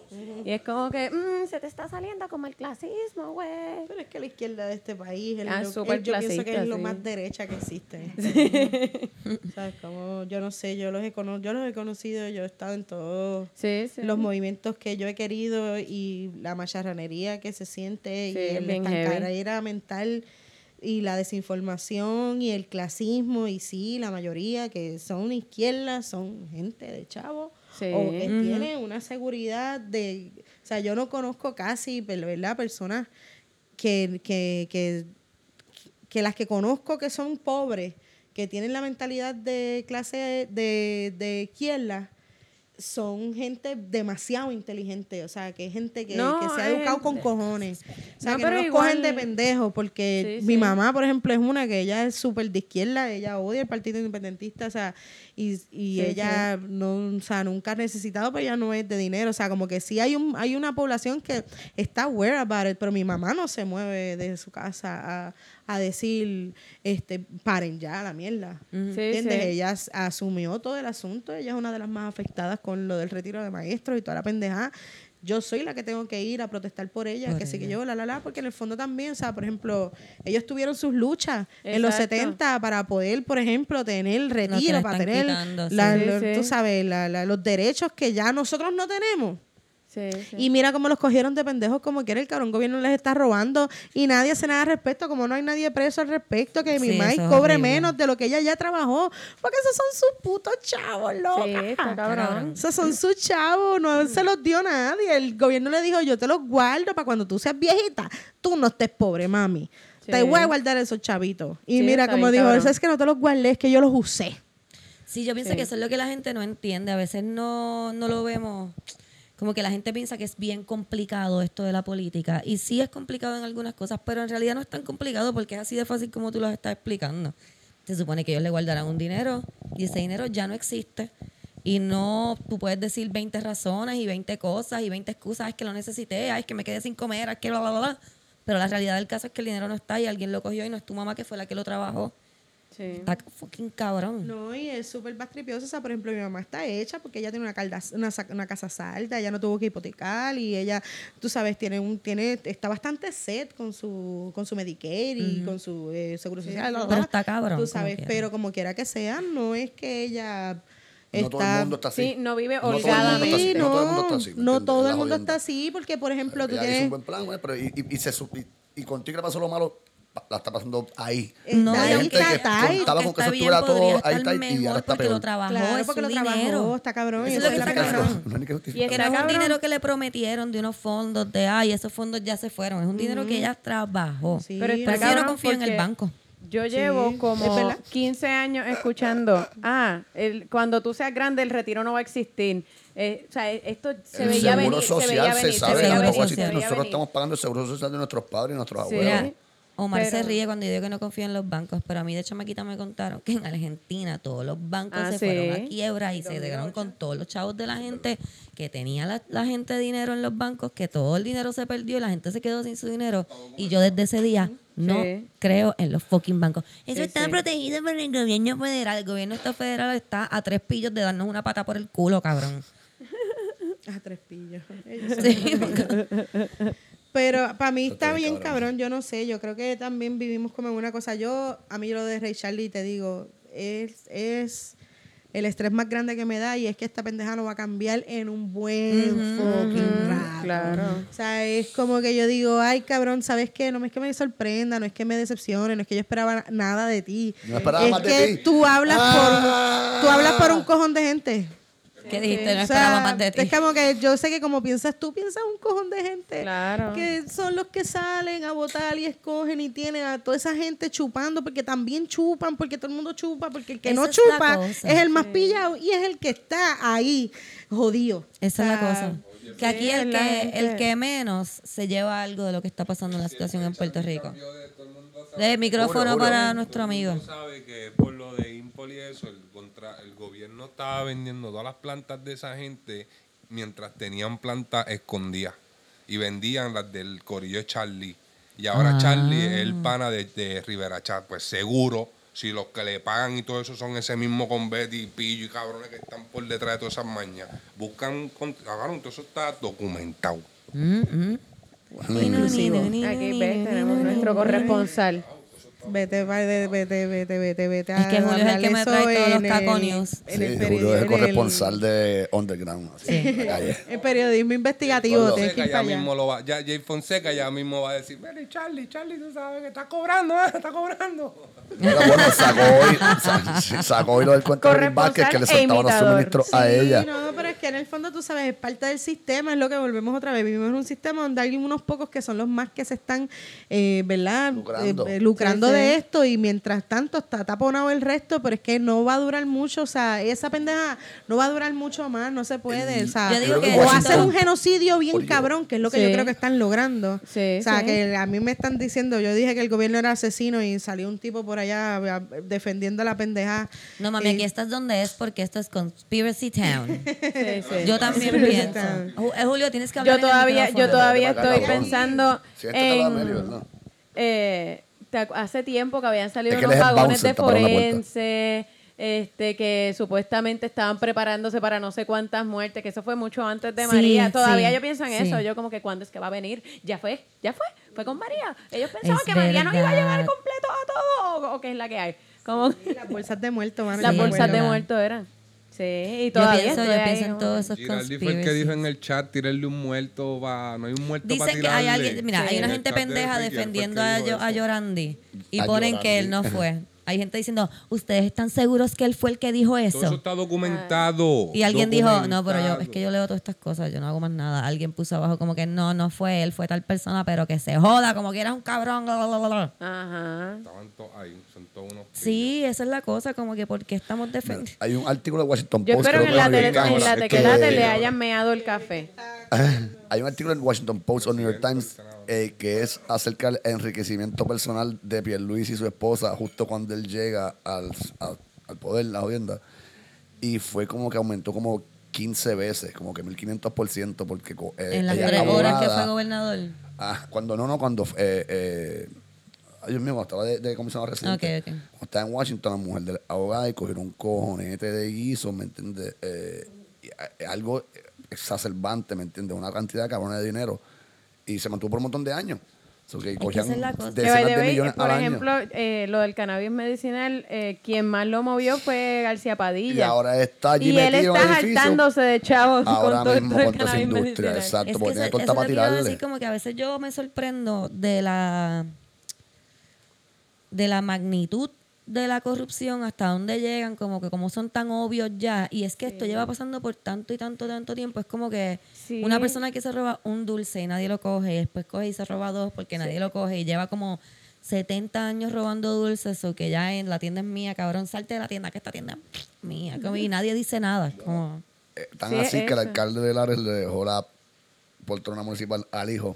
Y es como que, "Mm, se te está saliendo como el clasismo, güey. Pero es que la izquierda de este país, el- Ah, lo- súper el- yo pienso que es lo más derecha que existe. ¿Sabes? Como, yo no sé, yo los, he yo los he conocido, yo he estado en todos Sí, sí. los movimientos que yo he querido y la macharranería que se siente Sí, y el estancadera mental y la desinformación y el clasismo y sí, la mayoría que son izquierda son gente de chavo Sí. o que tienen una seguridad de... O sea, yo no conozco casi, ¿verdad? Personas que, que, que, que las que conozco que son pobres, que tienen la mentalidad de clase de, de izquierda, son gente demasiado inteligente, o sea, que es gente que, No, que se ha educado con cojones. O sea, No, que no pero los igual- cogen de pendejos, porque Sí, mi sí. mamá, por ejemplo, es una que ella es súper de izquierda, ella odia el Partido Independentista, o sea, y, y Sí, ella no, o sea, nunca ha necesitado, pero ella no es de dinero, o sea, como que sí hay un hay una población que está aware about it, pero mi mamá no se mueve de su casa a, a decir, este, paren ya la mierda. Sí, ¿Entiendes? sí. Ella as- asumió todo el asunto, ella es una de las más afectadas con lo del retiro de maestros y toda la pendejada. Yo soy la que tengo que ir a protestar por ella, Por que sí que yo, la, la, la, porque en el fondo también, o sea, por ejemplo, ellos tuvieron sus luchas en los Exacto. 70 para poder, por ejemplo, tener retiro, para tener, quitando, la- sí. lo- Sí, tú sabes, la- la- los derechos que ya nosotros no tenemos. Sí, sí. Y mira cómo los cogieron de pendejos como quiera el cabrón gobierno les está robando y nadie hace nada al respecto, como no hay nadie preso al respecto, que mi Sí, cobre horrible. menos de lo que ella ya trabajó, porque esos son sus putos chavos, loca. Sí, está cabrón. Esos son sus chavos, no se los dio nadie. El gobierno le dijo, yo te los guardo para cuando tú seas viejita, tú no estés pobre, mami. Sí. Te voy a guardar esos chavitos. Y Sí, mira, como dijo, eso es que no te los guardé, es que yo los usé. Sí, yo pienso Sí. que eso es lo que la gente no entiende. A veces no, no lo vemos. Como que la gente piensa que es bien complicado esto de la política. Y sí es complicado en algunas cosas, pero en realidad no es tan complicado porque es así de fácil como tú lo estás explicando. Se supone que ellos le guardarán un dinero y ese dinero ya no existe. Y no, tú puedes decir 20 razones y 20 cosas y 20 excusas. "Ay, Es que lo necesité, es que me quedé sin comer, es que bla, bla, bla. Pero la realidad del caso es que el dinero no está y alguien lo cogió y no es tu mamá que fue la que lo trabajó. Sí. Está fucking cabrón. No, y es súper bastripioso. O sea, por ejemplo, mi mamá está hecha porque ella tiene una, calda, una, una casa salta, ella no tuvo que hipotecar y ella, tú sabes, tiene un, tiene, está bastante set con su, con su Medicaid y con su eh, seguro social. bla, bla, Pero está cabrón, Tú como sabes, quiera. pero como quiera que sea, no es que ella No todo el está... mundo está así. Sí, no vive holgadamente. Sí, no todo el mundo no, está así, ¿me no todo el mundo está así porque, por ejemplo, tú tienes... un buen plan, güey, pero y, y, y se su- y, y contigo le pasó lo malo, la está pasando ahí. No, Está Hay ahí, gente está que contaba con que eso estuviera todo ahí está, y ahora está porque peor. lo trabajó, Claro, es porque lo trabajó, está cabrón. y Eso es lo que está cabrón. cabrón. No hay ni que Y no Está un dinero que le prometieron de unos fondos de, ay, esos fondos ya se fueron. Es un dinero que ella trabajó. Sí, Pero está Pero si yo no confío en el banco. Yo llevo como verdad. 15 años escuchando, ah, el, cuando tú seas grande el retiro no va a existir. Eh, o sea, esto se El veía seguro venir, se social veía se venir, se sabe. veía seguro te voy a venir, se veía nosotros venir. estamos pagando el seguro social de nuestros padres y nuestros Sí. abuelos. Omar se Pero- ríe cuando yo digo que no confío en los bancos, pero a mí de chamaquita me contaron que en Argentina todos los bancos Ah, se sí. fueron a quiebra y se quedaron con todos los chavos de la gente que tenía la, la gente dinero en los bancos, que todo el dinero se perdió y la gente se quedó sin su dinero. Y yo desde ese día no Sí. creo en los fucking bancos. Eso Sí, está sí. protegido por el gobierno federal. El gobierno está federal está a tres pillos de darnos una pata por el culo, cabrón. A tres pillos. Sí, Pero para mí está Está bien cabrón. cabrón, yo no sé, yo creo que también vivimos como en una cosa. Yo, a mí lo de Ray Charlie, te digo, es, es el estrés más grande que me da y es que esta pendeja no va a cambiar en un buen fucking rato. Claro. O sea, es como que yo digo, ay cabrón, ¿sabes qué? No es que me sorprenda, no es que me decepcione, no es que yo esperaba nada de ti. No esperaba es más de que ti. tú hablas Ah. por tú hablas por un cojón de gente. ¿Qué dijiste? No O esperaba sea, más de ti. Es como que yo sé que como piensas tú, piensas un cojón de gente. Claro. Que son los que salen a votar y escogen y tienen a toda esa gente chupando porque también chupan, porque todo el mundo chupa, porque el que Esa no es chupa es el más pillado y es el que está ahí jodido. Esa es la O cosa. Que aquí el que, el que menos se lleva algo de lo que está pasando en la situación en Puerto Rico. De micrófono para nuestro amigo. Tú sabes que por lo de Impol y eso, el, contra, el gobierno estaba vendiendo todas las plantas de esa gente mientras tenían plantas escondidas. Y vendían las del corillo Charlie. Y ahora Ah. Charlie es el pana de, de Rivera Chat. Pues seguro, si los que le pagan y todo eso son ese mismo con Betty, Pillo y cabrones que están por detrás de todas esas mañas, buscan, con- cabrón, todo eso está documentado. Mm, mm. Inclusivo. Aquí ves, tenemos nuestro corresponsal. Vete, vete, vete, vete, vete, vete. Es que Julio es el que me trae todos los caconios. en el Sí, Julio es el corresponsal de Underground. así, en la calle. El periodismo investigativo. Fonseca tienes que ir Fonseca ya allá. mismo lo va, ya Jay Fonseca ya mismo va a decir, "Ven, Charlie, Charlie, tú sabes que está cobrando, ¿eh? está cobrando. Pero bueno, sacó hoy, sa- sacó hoy lo del cuento de Vázquez que le Corresponsal e soltaban los imitador. suministros a Sí, ella. no, pero es que en el fondo tú sabes, es parte del sistema, es lo que volvemos otra vez. Vivimos en un sistema donde hay unos pocos que son los más que se están, eh, ¿verdad? Lucrando. Eh, eh, lucrando Sí, sí. De esto y mientras tanto está taponado el resto, pero es que no va a durar mucho, o sea, esa pendeja no va a durar mucho más, no se puede, o sea, Yo digo Yo creo que o hacer un genocidio bien Oye. cabrón, que es lo que Sí. yo creo que están logrando. Sí, o sea, sí. que a mí me están diciendo, yo dije que el gobierno era asesino y salió un tipo por allá a- defendiendo la pendeja. No mami, Eh, aquí estás donde es porque esto es Conspiracy Town. Sí, sí. Yo también pienso. Eh, Julio, tienes que hablar Yo en el todavía, yo todavía estoy pensando en... ¿verdad? eh, hace tiempo que habían salido Es que unos vagones de forense, este, que supuestamente estaban preparándose para no sé cuántas muertes, que eso fue mucho antes de Sí, María. Todavía sí, yo pienso en sí. eso. Yo como que cuándo es que va a venir. Ya fue, ya fue, fue con María. Ellos pensaban Es que María nos iba a llevar completo a todo, o, o qué es la que hay. Como Las bolsas de muerto, mano. las Sí, bolsas de muertos eran. Sí, y Yo todavía pienso, estoy yo pienso en todos esos Giraldi fue el que dijo en el chat, tirarle un muerto, va, no hay un muerto para Dicen que hay tirarle. alguien, mira, Sí. hay una gente de pendeja que defendiendo a, Yo- a. Yorandi y A ponen que él no Yorandi. fue. Hay gente diciendo, ¿ustedes están seguros que él fue el que dijo Todo eso eso? está documentado. Y alguien dijo, no, pero yo, es que yo leo todas estas cosas, yo no hago más nada. Alguien puso abajo como que no, no fue él, fue tal persona, pero que se joda, como que eras un cabrón. bla, bla, bla, bla". Ajá. Estaban todos ahí, son todos unos Sí, esa es la cosa, como que porque estamos defendiendo. Hay un artículo de Washington Yo Post. espero que en la, tele, en la le hayan meado el café. Hay un artículo en Washington Post o New York Times eh, que es acerca del enriquecimiento personal de Pierluisi y su esposa justo cuando él llega al, a- al poder, la jodienda. Y fue como que aumentó como 15 veces, como que 1500%, porque eh, en las tres horas que fue gobernador. Ah, cuando no, no, cuando. Eh, eh, mío, cuando estaba de, de comisionado residente. Ok, ok. Cuando estaba en Washington, la mujer del abogado y cogieron un cojonete de guiso, ¿me entiendes? Eh, eh, algo exacerbante, ¿me entiendes? Una cantidad de cabrones de dinero. Y se mantuvo por un montón de años. So, que cogían es la cosa. Decenas de millones por al año. ejemplo, eh, lo del cannabis medicinal, eh, quien más lo movió fue García Padilla. Y ahora está allí Y él está saltándose de chavos Ahora con todo mismo esto del con toda esa cannabis industria, medicinal. exacto. Es porque que tiene es para tirarle. decir, como que a veces yo me sorprendo de la de la magnitud de la corrupción, hasta dónde llegan, como que como son tan obvios ya. Y es que esto lleva pasando por tanto y tanto, tanto tiempo. Es como que Sí. una persona que se roba un dulce y nadie lo coge, y después coge y se roba dos porque nadie lo coge, y lleva como 70 años robando dulces, o que ya en la tienda es mía, cabrón, salte de la tienda, que esta tienda es mía. Como, y nadie dice nada. Como, Eh, tan Sí, así que el alcalde de Lares le dejó la poltrona municipal al hijo.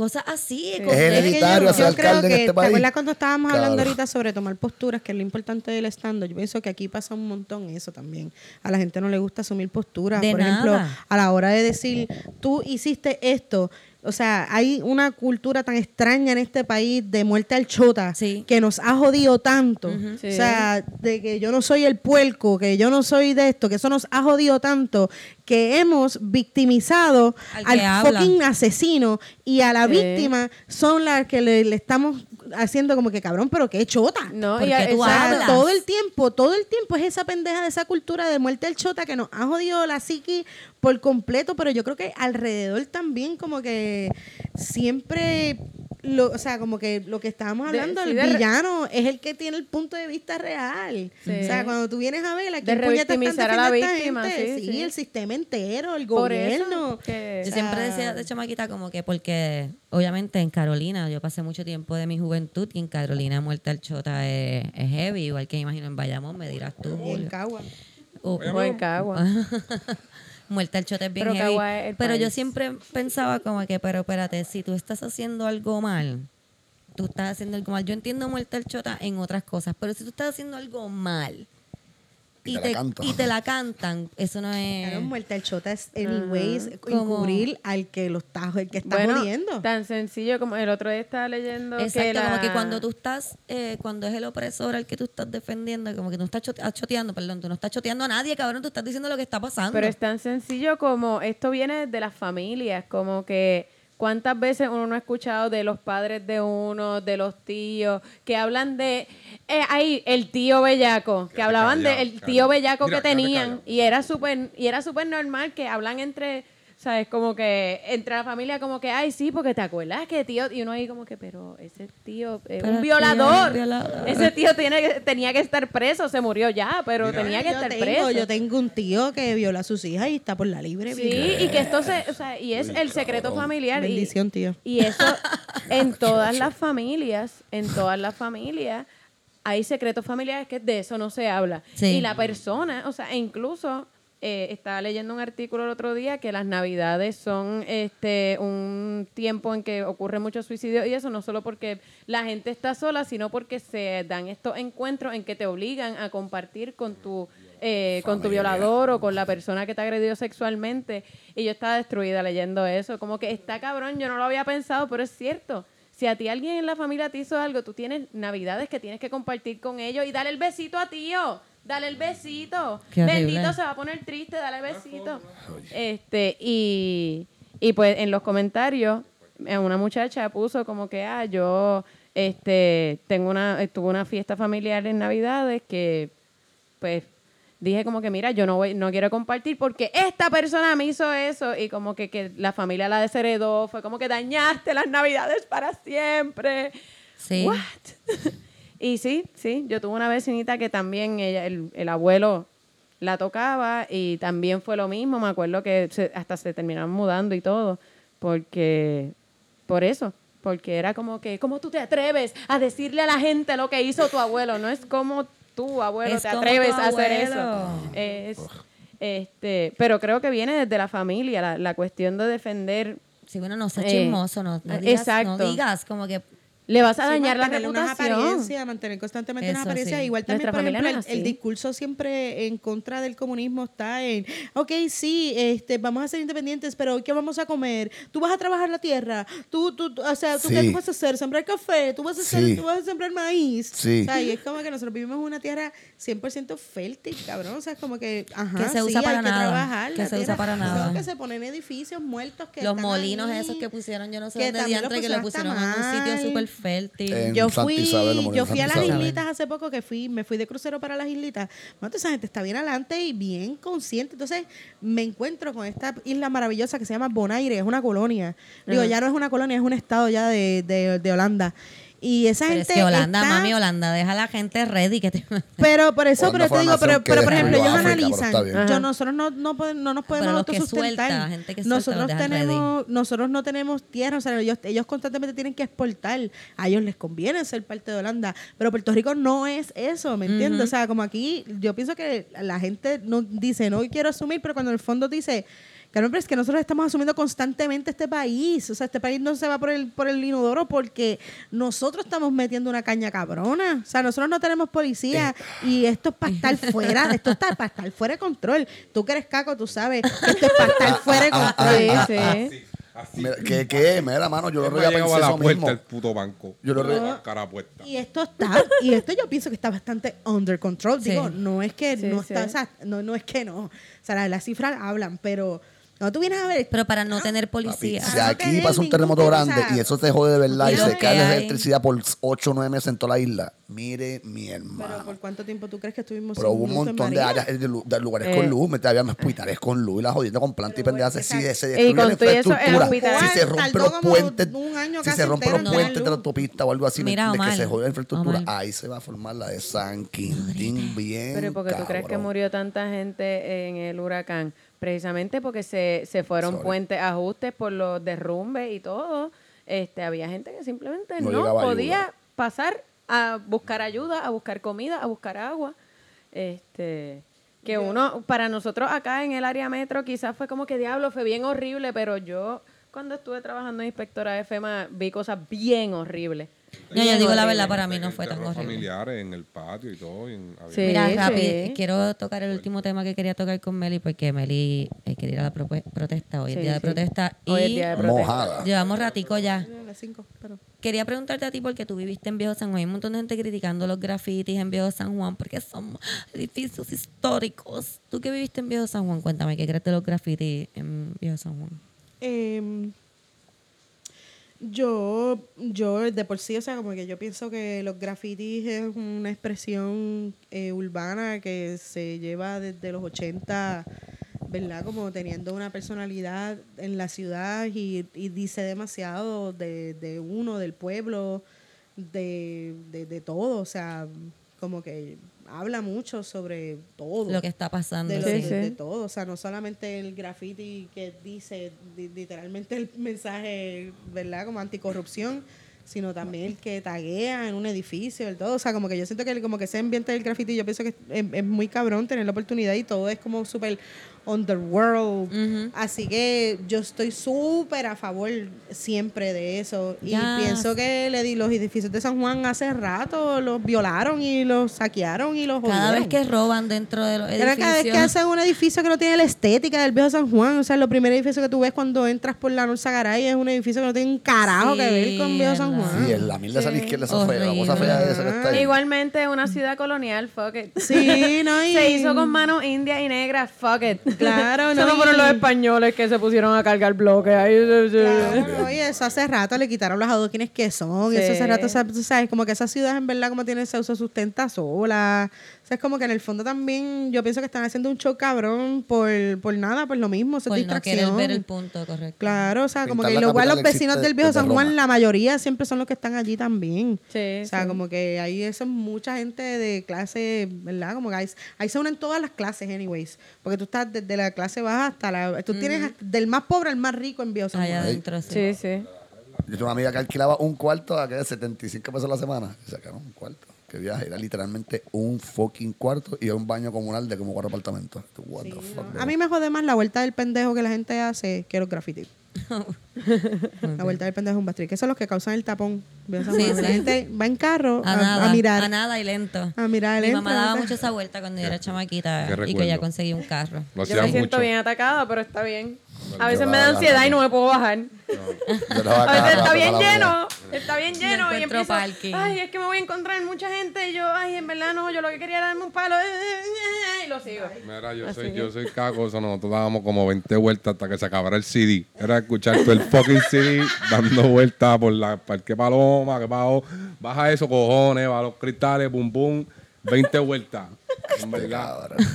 Cosas así. Es como- hereditario yo, creo en que, este ¿te país? acuerdas cuando estábamos hablando ahorita sobre tomar posturas, que es lo importante del stand Yo pienso que aquí pasa un montón eso también. A la gente no le gusta asumir posturas. De Por ejemplo, a la hora de decir, tú hiciste esto. O sea, hay una cultura tan extraña en este país de muerte al chota Sí. que nos ha jodido tanto. Sí. O sea, de que yo no soy el puerco, que yo no soy de esto, que eso nos ha jodido tanto que hemos victimizado Al fucking asesino y a la Sí. víctima son las que le, le estamos haciendo como que cabrón, pero qué chota. No, ¿Por y a- tú hablas? todo el tiempo, todo el tiempo es esa pendeja de esa cultura de muerte al chota que nos ha jodido la psiqui por completo, pero yo creo que alrededor también como que siempre, lo, o sea, como que lo que estábamos De- hablando, sí, el de re- villano es el que tiene el punto de vista real. Sí. O sea, cuando tú vienes a ver, ¿a De revictimizar a la víctima, gente? sí, sí, sí. el sistema entero, el Por eso, gobierno. que- Yo siempre decía de chamaquita como que porque obviamente en Carolina yo pasé mucho tiempo de mi juventud y en Carolina muerte al chota es, es heavy, igual que imagino en Bayamón, me dirás tú, En Julio. Cagua. O- O en Cagua. muerte al chota es bien Pero heavy. El Pero yo siempre pensaba como que, pero espérate, si tú estás haciendo algo mal, tú estás haciendo algo mal. Yo entiendo muerte al chota en otras cosas, pero si tú estás haciendo algo mal Y y, te la te, cantan. y te la cantan, eso no es... Claro, muerte al chota es, anyways, Como- encubrir al que lo está, el que está bueno, jodiendo. tan sencillo como el otro día estaba leyendo que Exacto, como que cuando tú estás, eh, cuando es el opresor al que tú estás defendiendo, como que tú no estás chote- ah, choteando, perdón, tú no estás choteando a nadie, cabrón, tú estás diciendo lo que está pasando. Pero es tan sencillo como esto viene de las familias, como que cuántas veces uno no ha escuchado de los padres de uno, de los tíos, que hablan de eh, ahí el tío bellaco, que hablaban del tío callado. bellaco Mira, que tenían y era súper y era súper normal que hablan entre ¿Sabes? Como que entre la familia, como que, ay, sí, porque te acuerdas que tío. Y uno ahí, como que, pero ese tío es Pero un el tío violador. un violador. Ese tío tiene, tenía que estar preso, se murió ya, pero tenía que estar tengo, preso. Yo tengo un tío que viola a sus hijas y está por la libre. Sí, y que esto se, o sea, y es el secreto familiar. y- Bendición, tío. Y eso, en todas las familias, en todas las familias, hay secretos familiares que de eso no se habla. Sí. Y la persona, o sea, e incluso eh, estaba leyendo un artículo el otro día que las navidades son este un tiempo en que ocurre mucho suicidio y eso no solo porque la gente está sola, sino porque se dan estos encuentros en que te obligan a compartir con tu eh, con tu violador o con la persona que te agredió sexualmente. Y yo estaba destruida leyendo eso. Como que está cabrón, yo no lo había pensado, pero es cierto. Si a ti alguien en la familia te hizo algo, tú tienes navidades que tienes que compartir con ellos y dale el besito a tío. Dale el besito. Qué horrible. Bendito se va a poner triste, dale el besito. Este, y, y pues en los comentarios, eh, una muchacha puso como que, ah, yo este, tengo una, tuve una fiesta familiar en Navidades que pues dije como que mira, yo no voy, no quiero compartir porque esta persona me hizo eso y como que, que la familia la desheredó, fue como que dañaste las navidades para siempre. Sí. What? y sí, sí, yo tuve una vecinita que también ella, el, el abuelo la tocaba y también fue lo mismo, me acuerdo que se- hasta se terminaron mudando y todo, porque por eso, porque era como que, ¿cómo tú te atreves a decirle a la gente lo que hizo tu abuelo? No es como tu abuelo Es te atreves a hacer eso. Es, este, pero creo que viene desde la familia, la, la cuestión de defender. Sí, bueno, no seas Eh, chismoso, no, no digas, exacto. no digas como que Le vas a Sí, dañar la mantener Una reputación. apariencia, mantener constantemente una Eso apariencia. sí. Igual también, Nuestra por familia ejemplo, no el, el discurso siempre en contra del comunismo está en, ok, sí, este, vamos a ser independientes, pero ¿qué vamos a comer? Tú vas a trabajar la tierra, tú, tú, tú- o sea, ¿tú qué Sí. tú vas a hacer? Sembrar café, tú vas a, hacer, Sí. tú vas a sembrar maíz. Sí. O sea, y es como que nosotros vivimos en una tierra 100% fértil, cabrón. O sea, es como que, ajá, Que se sí, usa para hay que nada, trabajar. que se usa para nada. que se ponen edificios muertos que los están molinos ahí, esos que pusieron, yo no sé que dónde diantre, que lo pusieron en un sitio súper fértil. En yo fui, Isabel, yo fui a las islitas hace poco que fui, me fui de crucero para las islitas. Bueno, esa gente está bien adelante y bien consciente. Entonces, me encuentro con esta isla maravillosa que se llama Bonaire, es una colonia. Digo, ya no es una colonia, es un estado ya de, de, de Holanda. Y esa Pero es gente que Holanda, está- mami, Holanda, deja a la gente ready que te... Pero por eso, Holanda pero te digo, pero, por ejemplo, ellos África, analizan. Yo, nosotros no, no, podemos- no nos podemos Pero los que autosustentar. suelta, gente que nosotros tenemos, nosotros no tenemos tierra, o sea, ellos, ellos constantemente tienen que exportar. A ellos les conviene ser parte de Holanda, pero Puerto Rico no es eso, ¿me entiendes? O sea, como aquí, yo pienso que la gente no dice, no quiero asumir, pero cuando en el fondo dice, Claro, pero es que nosotros estamos asumiendo constantemente este país. O sea, este país no se va por el, por el inodoro porque nosotros estamos metiendo una caña cabrona. O sea, nosotros no tenemos policía y esto es para estar fuera, esto está para estar fuera de control. Tú que eres caco, tú sabes esto es para estar fuera de control. Sí, sí. Así. Mira, ¿Qué, qué? Mira, mano, yo lo no a la eso puerta mismo. del puto banco. Yo lo la cara puesta. Y esto está, y esto yo pienso que está bastante under control. Sí. Digo, no es que Sí, no sí. está, o sea, no, no es que no. O sea, la- las cifras hablan, pero No, tú vienes a ver. Pero para no tener policía. Si no aquí tener pasa un terremoto grande y eso te jode de verdad y se cae la electricidad por 8 o 9 meses en toda la isla, mire mi Pero hermano. ¿por cuánto tiempo tú crees que estuvimos Pero sin hubo un montón de áreas, de, lu- de lugares Eh. con luz, me había hospitales con luz y la jodiendo con plantas y Pero pendejas. Si se, destruye la infraestructura, si se rompen los puentes, si se rompen los puentes de la autopista o algo así, Mira, de que se jode la infraestructura, Omar. ahí se va a formar la de San Quintín bien Pero porque tú crees que murió tanta gente en el huracán, precisamente porque se, se fueron Sorry. puentes, ajustes por los derrumbes y todo. Este, había gente que simplemente No podía ayuda. pasar a buscar ayuda, a buscar comida, a buscar agua. Este, que uno, para nosotros acá en el área metro, quizás fue como que diablo, fue bien horrible, pero yo cuando estuve trabajando en inspectora de FEMA vi cosas bien horribles. No, yo digo la verdad, para mí no fue tan horrible. familiares en el patio y todo. y en- había- Sí. Mira, sí. rápido, quiero tocar el último tema que quería tocar con Meli, porque Meli eh, quería ir a la protesta, hoy es Sí, día de protesta. Hoy es y día de protesta. Mojada. llevamos ratico ya. A las cinco, pero- Quería preguntarte a ti porque tú viviste en Viejo San Juan. Hay un montón de gente criticando los grafitis en Viejo San Juan porque son edificios históricos. Tú que viviste en Viejo San Juan, cuéntame, ¿qué crees de los grafitis en Viejo San Juan? Em, yo, yo de por sí, o sea, como que yo pienso que los grafitis es una expresión eh, urbana que se lleva desde los 80, ¿verdad? Como teniendo una personalidad en la ciudad y, y dice demasiado de, de uno, del pueblo, de, de, de todo, o sea, como que habla mucho sobre todo Lo que está pasando. de, lo- sí. de- sí. de todo, o sea, no solamente el graffiti que dice di- literalmente el mensaje, ¿verdad? Como anticorrupción, sino también el que taguea en un edificio, el todo, o sea, como que yo siento que el- como que ese ambiente del graffiti, yo pienso que es, es muy cabrón tener la oportunidad y todo es como súper underworld, Ujú. así que yo estoy súper a favor siempre de eso y pienso que le di los edificios de San Juan hace rato los violaron y los saquearon y los Cada vez que roban dentro de los Pero edificios. cada vez que hacen un edificio que no tiene la estética del viejo San Juan, o sea, lo primer edificio que tú ves cuando entras por la Norza Garay es un edificio que no tiene un carajo que ver con Sí, viejo San. Juan. Sí, es la mierda esa a la izquierda, esa fea, la cosa fea esa que está ahí. Igualmente, una ciudad colonial, fuck it. Sí, no, y- Se hizo con manos indias y negras, fuck it. Claro, Eso no, no fueron los españoles que se pusieron a cargar bloques. Ahí, sí, sí. Claro, oye, eso hace rato le quitaron los adoquines que son. y Eso Sí. hace rato, sabes, como que esa ciudad en verdad como tiene, se autosustenta sola. O sea, es como que en el fondo también yo pienso que están haciendo un show cabrón por, por nada, por lo mismo, eso es por no distracción. querer ver el punto correcto. Claro, o sea, como Pintar que la igual los vecinos del viejo San Juan, Roma. la mayoría siempre son los que están allí también. Sí, o sea, sí. como que ahí eso es mucha gente de clase, ¿verdad? Como que ahí, ahí se unen todas las clases, anyways. Porque tú estás desde la clase baja hasta la... Tú tienes hasta- del más pobre al más rico en viejo San Allá Juan. adentro, sí. Sí, sí. Yo tengo una amiga que alquilaba un cuarto a que de 75 pesos a la semana. Y sacaron un cuarto. Que viaje, era literalmente un fucking cuarto y un baño comunal de como cuatro apartamentos. The fuck, A mí me jode más la vuelta del pendejo que la gente hace que los grafitis. la vuelta del pendejo es un bastri, que son los que causan el tapón. Sí, Juan. La sí. gente va en carro A, a, nada, a mirar. a nada y lento. A mirar Mi el mamá daba mucho esa vuelta cuando yo era chamaquita y que ya conseguí un carro. Lo Yo me siento bien atacada, pero está bien. A veces me da ansiedad y no me puedo bajar. A veces está bien lleno, está bien lleno y empiezo, parking. ay, es que me voy a encontrar mucha gente y yo, ay, en verdad no, yo lo que quería era darme un palo y lo sigo. Mira, yo Así soy, que- yo soy caco, eso nosotros dábamos como 20 vueltas hasta que se acabara el CD. Era escuchar todo el fucking CD dando vueltas por la Parque Paloma, que bajo, baja eso, cojones, baja los cristales, pum pum, 20 vueltas. En verdad. Cabrón.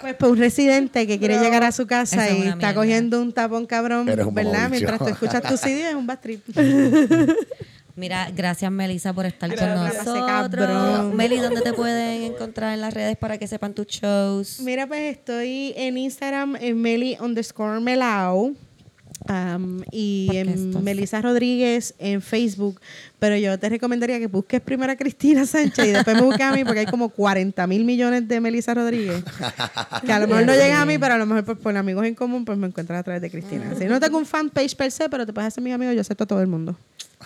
Pues, pues un residente que quiere llegar a su casa Eso es y una está mierda. cogiendo un tapón cabrón, un ¿verdad? mamabicho. Mientras tú escuchas tu CD es un bad trip. Mira, gracias Melissa por estar Gracias, con nosotros. cabrón. Meli, ¿dónde te pueden encontrar en las redes para que sepan tus shows? Mira, pues estoy en Instagram en Meli underscore Melao. Um, y en Melissa Rodríguez en Facebook. Pero yo te recomendaría que busques primero a Cristina Sánchez y después me busques a mí porque hay como 40 mil millones de Melissa Rodríguez. Que a lo mejor no llegas a mí, pero a lo mejor por, por amigos en común pues me encuentras a través de Cristina. Si no tengo un fanpage per se, pero te puedes hacer mis amigos, yo acepto a todo el mundo.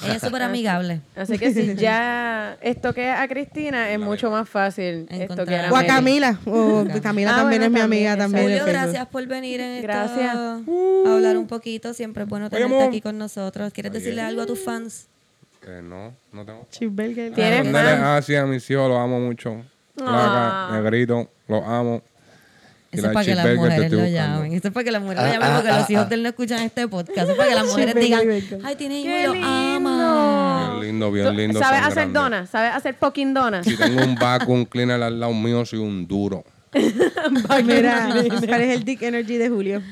Ella es súper amigable. Así que si ya estoqué a Cristina, es mucho más fácil Encontrar. estoquear a O a. Camila. O Camila Ah, también bueno, es mi amiga también. Julio, gracias por venir en esto, Gracias. a hablar un poquito. Siempre es bueno tenerte aquí con nosotros. ¿Quieres decirle algo a tus fans? Eh, no, no tengo. ¿Tienes Mándale fans? así a mis hijos, los amo mucho. Placa, Ah. negrito, los amo. Eso es para que las mujeres lo llamen. Eso es para que las mujeres Ah, lo llamen ah, porque ah, los hijos ah. de él no escuchan este podcast. Eso es para que las mujeres digan, ay, tiene hijo ¡Qué y lo ama. Bien lindo, bien ¿Tú lindo. ¿Sabes hacer donas? ¿Sabes hacer fucking donas? Si tengo un vacuum cleaner al lado mío, soy un duro. Mira, ¿cuál es el Dick Energy de Julio?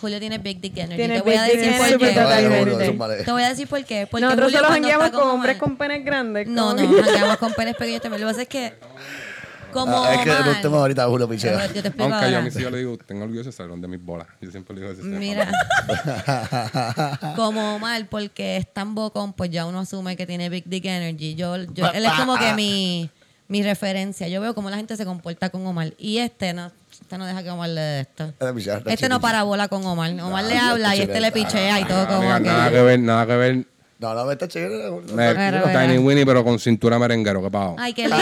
Julio tiene Big Dick Energy. Tiene te voy a Big decir Dick por Energy. Te voy a decir por qué. Porque Nosotros Julio solo jangueamos con hombres con penes grandes. No, no, jangueamos con penes pequeños también. Lo que pasa es que, como Ah, es que Omar- el tema ahorita Julio Yo Pichea. te explico Aunque yo a ahora. mis hijos le digo, tengo orgullo de salón de mis bolas. Yo siempre le digo ese Mira, como Omar, porque es tan bocón, pues ya uno asume que tiene Big Dick Energy. Yo, yo, él es como que mi, mi referencia. Yo veo cómo la gente se comporta con Omar. Y este no, este no deja que Omar le dé esto. Este no parabola con Omar. Omar le habla y este le pichea y todo como Mira, que... nada que ver, nada que ver. No, no, está chévere. Pero, pero. Tiny Winnie, pero con cintura merenguero, ¿qué pasó? Ay, qué lindo.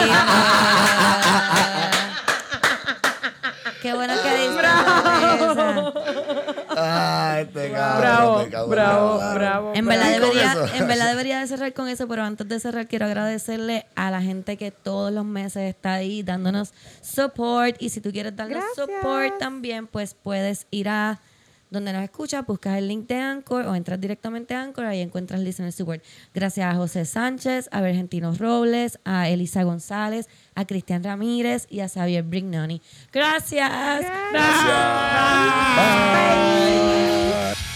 qué bueno que diste esa. Ah, este cabrón. Bravo, cabrón, bravo, bravo. En verdad, con debería, eso. en verdad debería de cerrar con eso, pero antes de cerrar quiero agradecerle a la gente que todos los meses está ahí dándonos support y si tú quieres darnos Gracias. support también, pues puedes ir a donde nos escuchas, buscas el link de Anchor o entras directamente a Anchor, ahí encuentras Listener Support. Gracias a José Sánchez, a Vergentino Robles, a Elisa González, a Cristian Ramírez y a Xavier Brignoni. Gracias. Bye.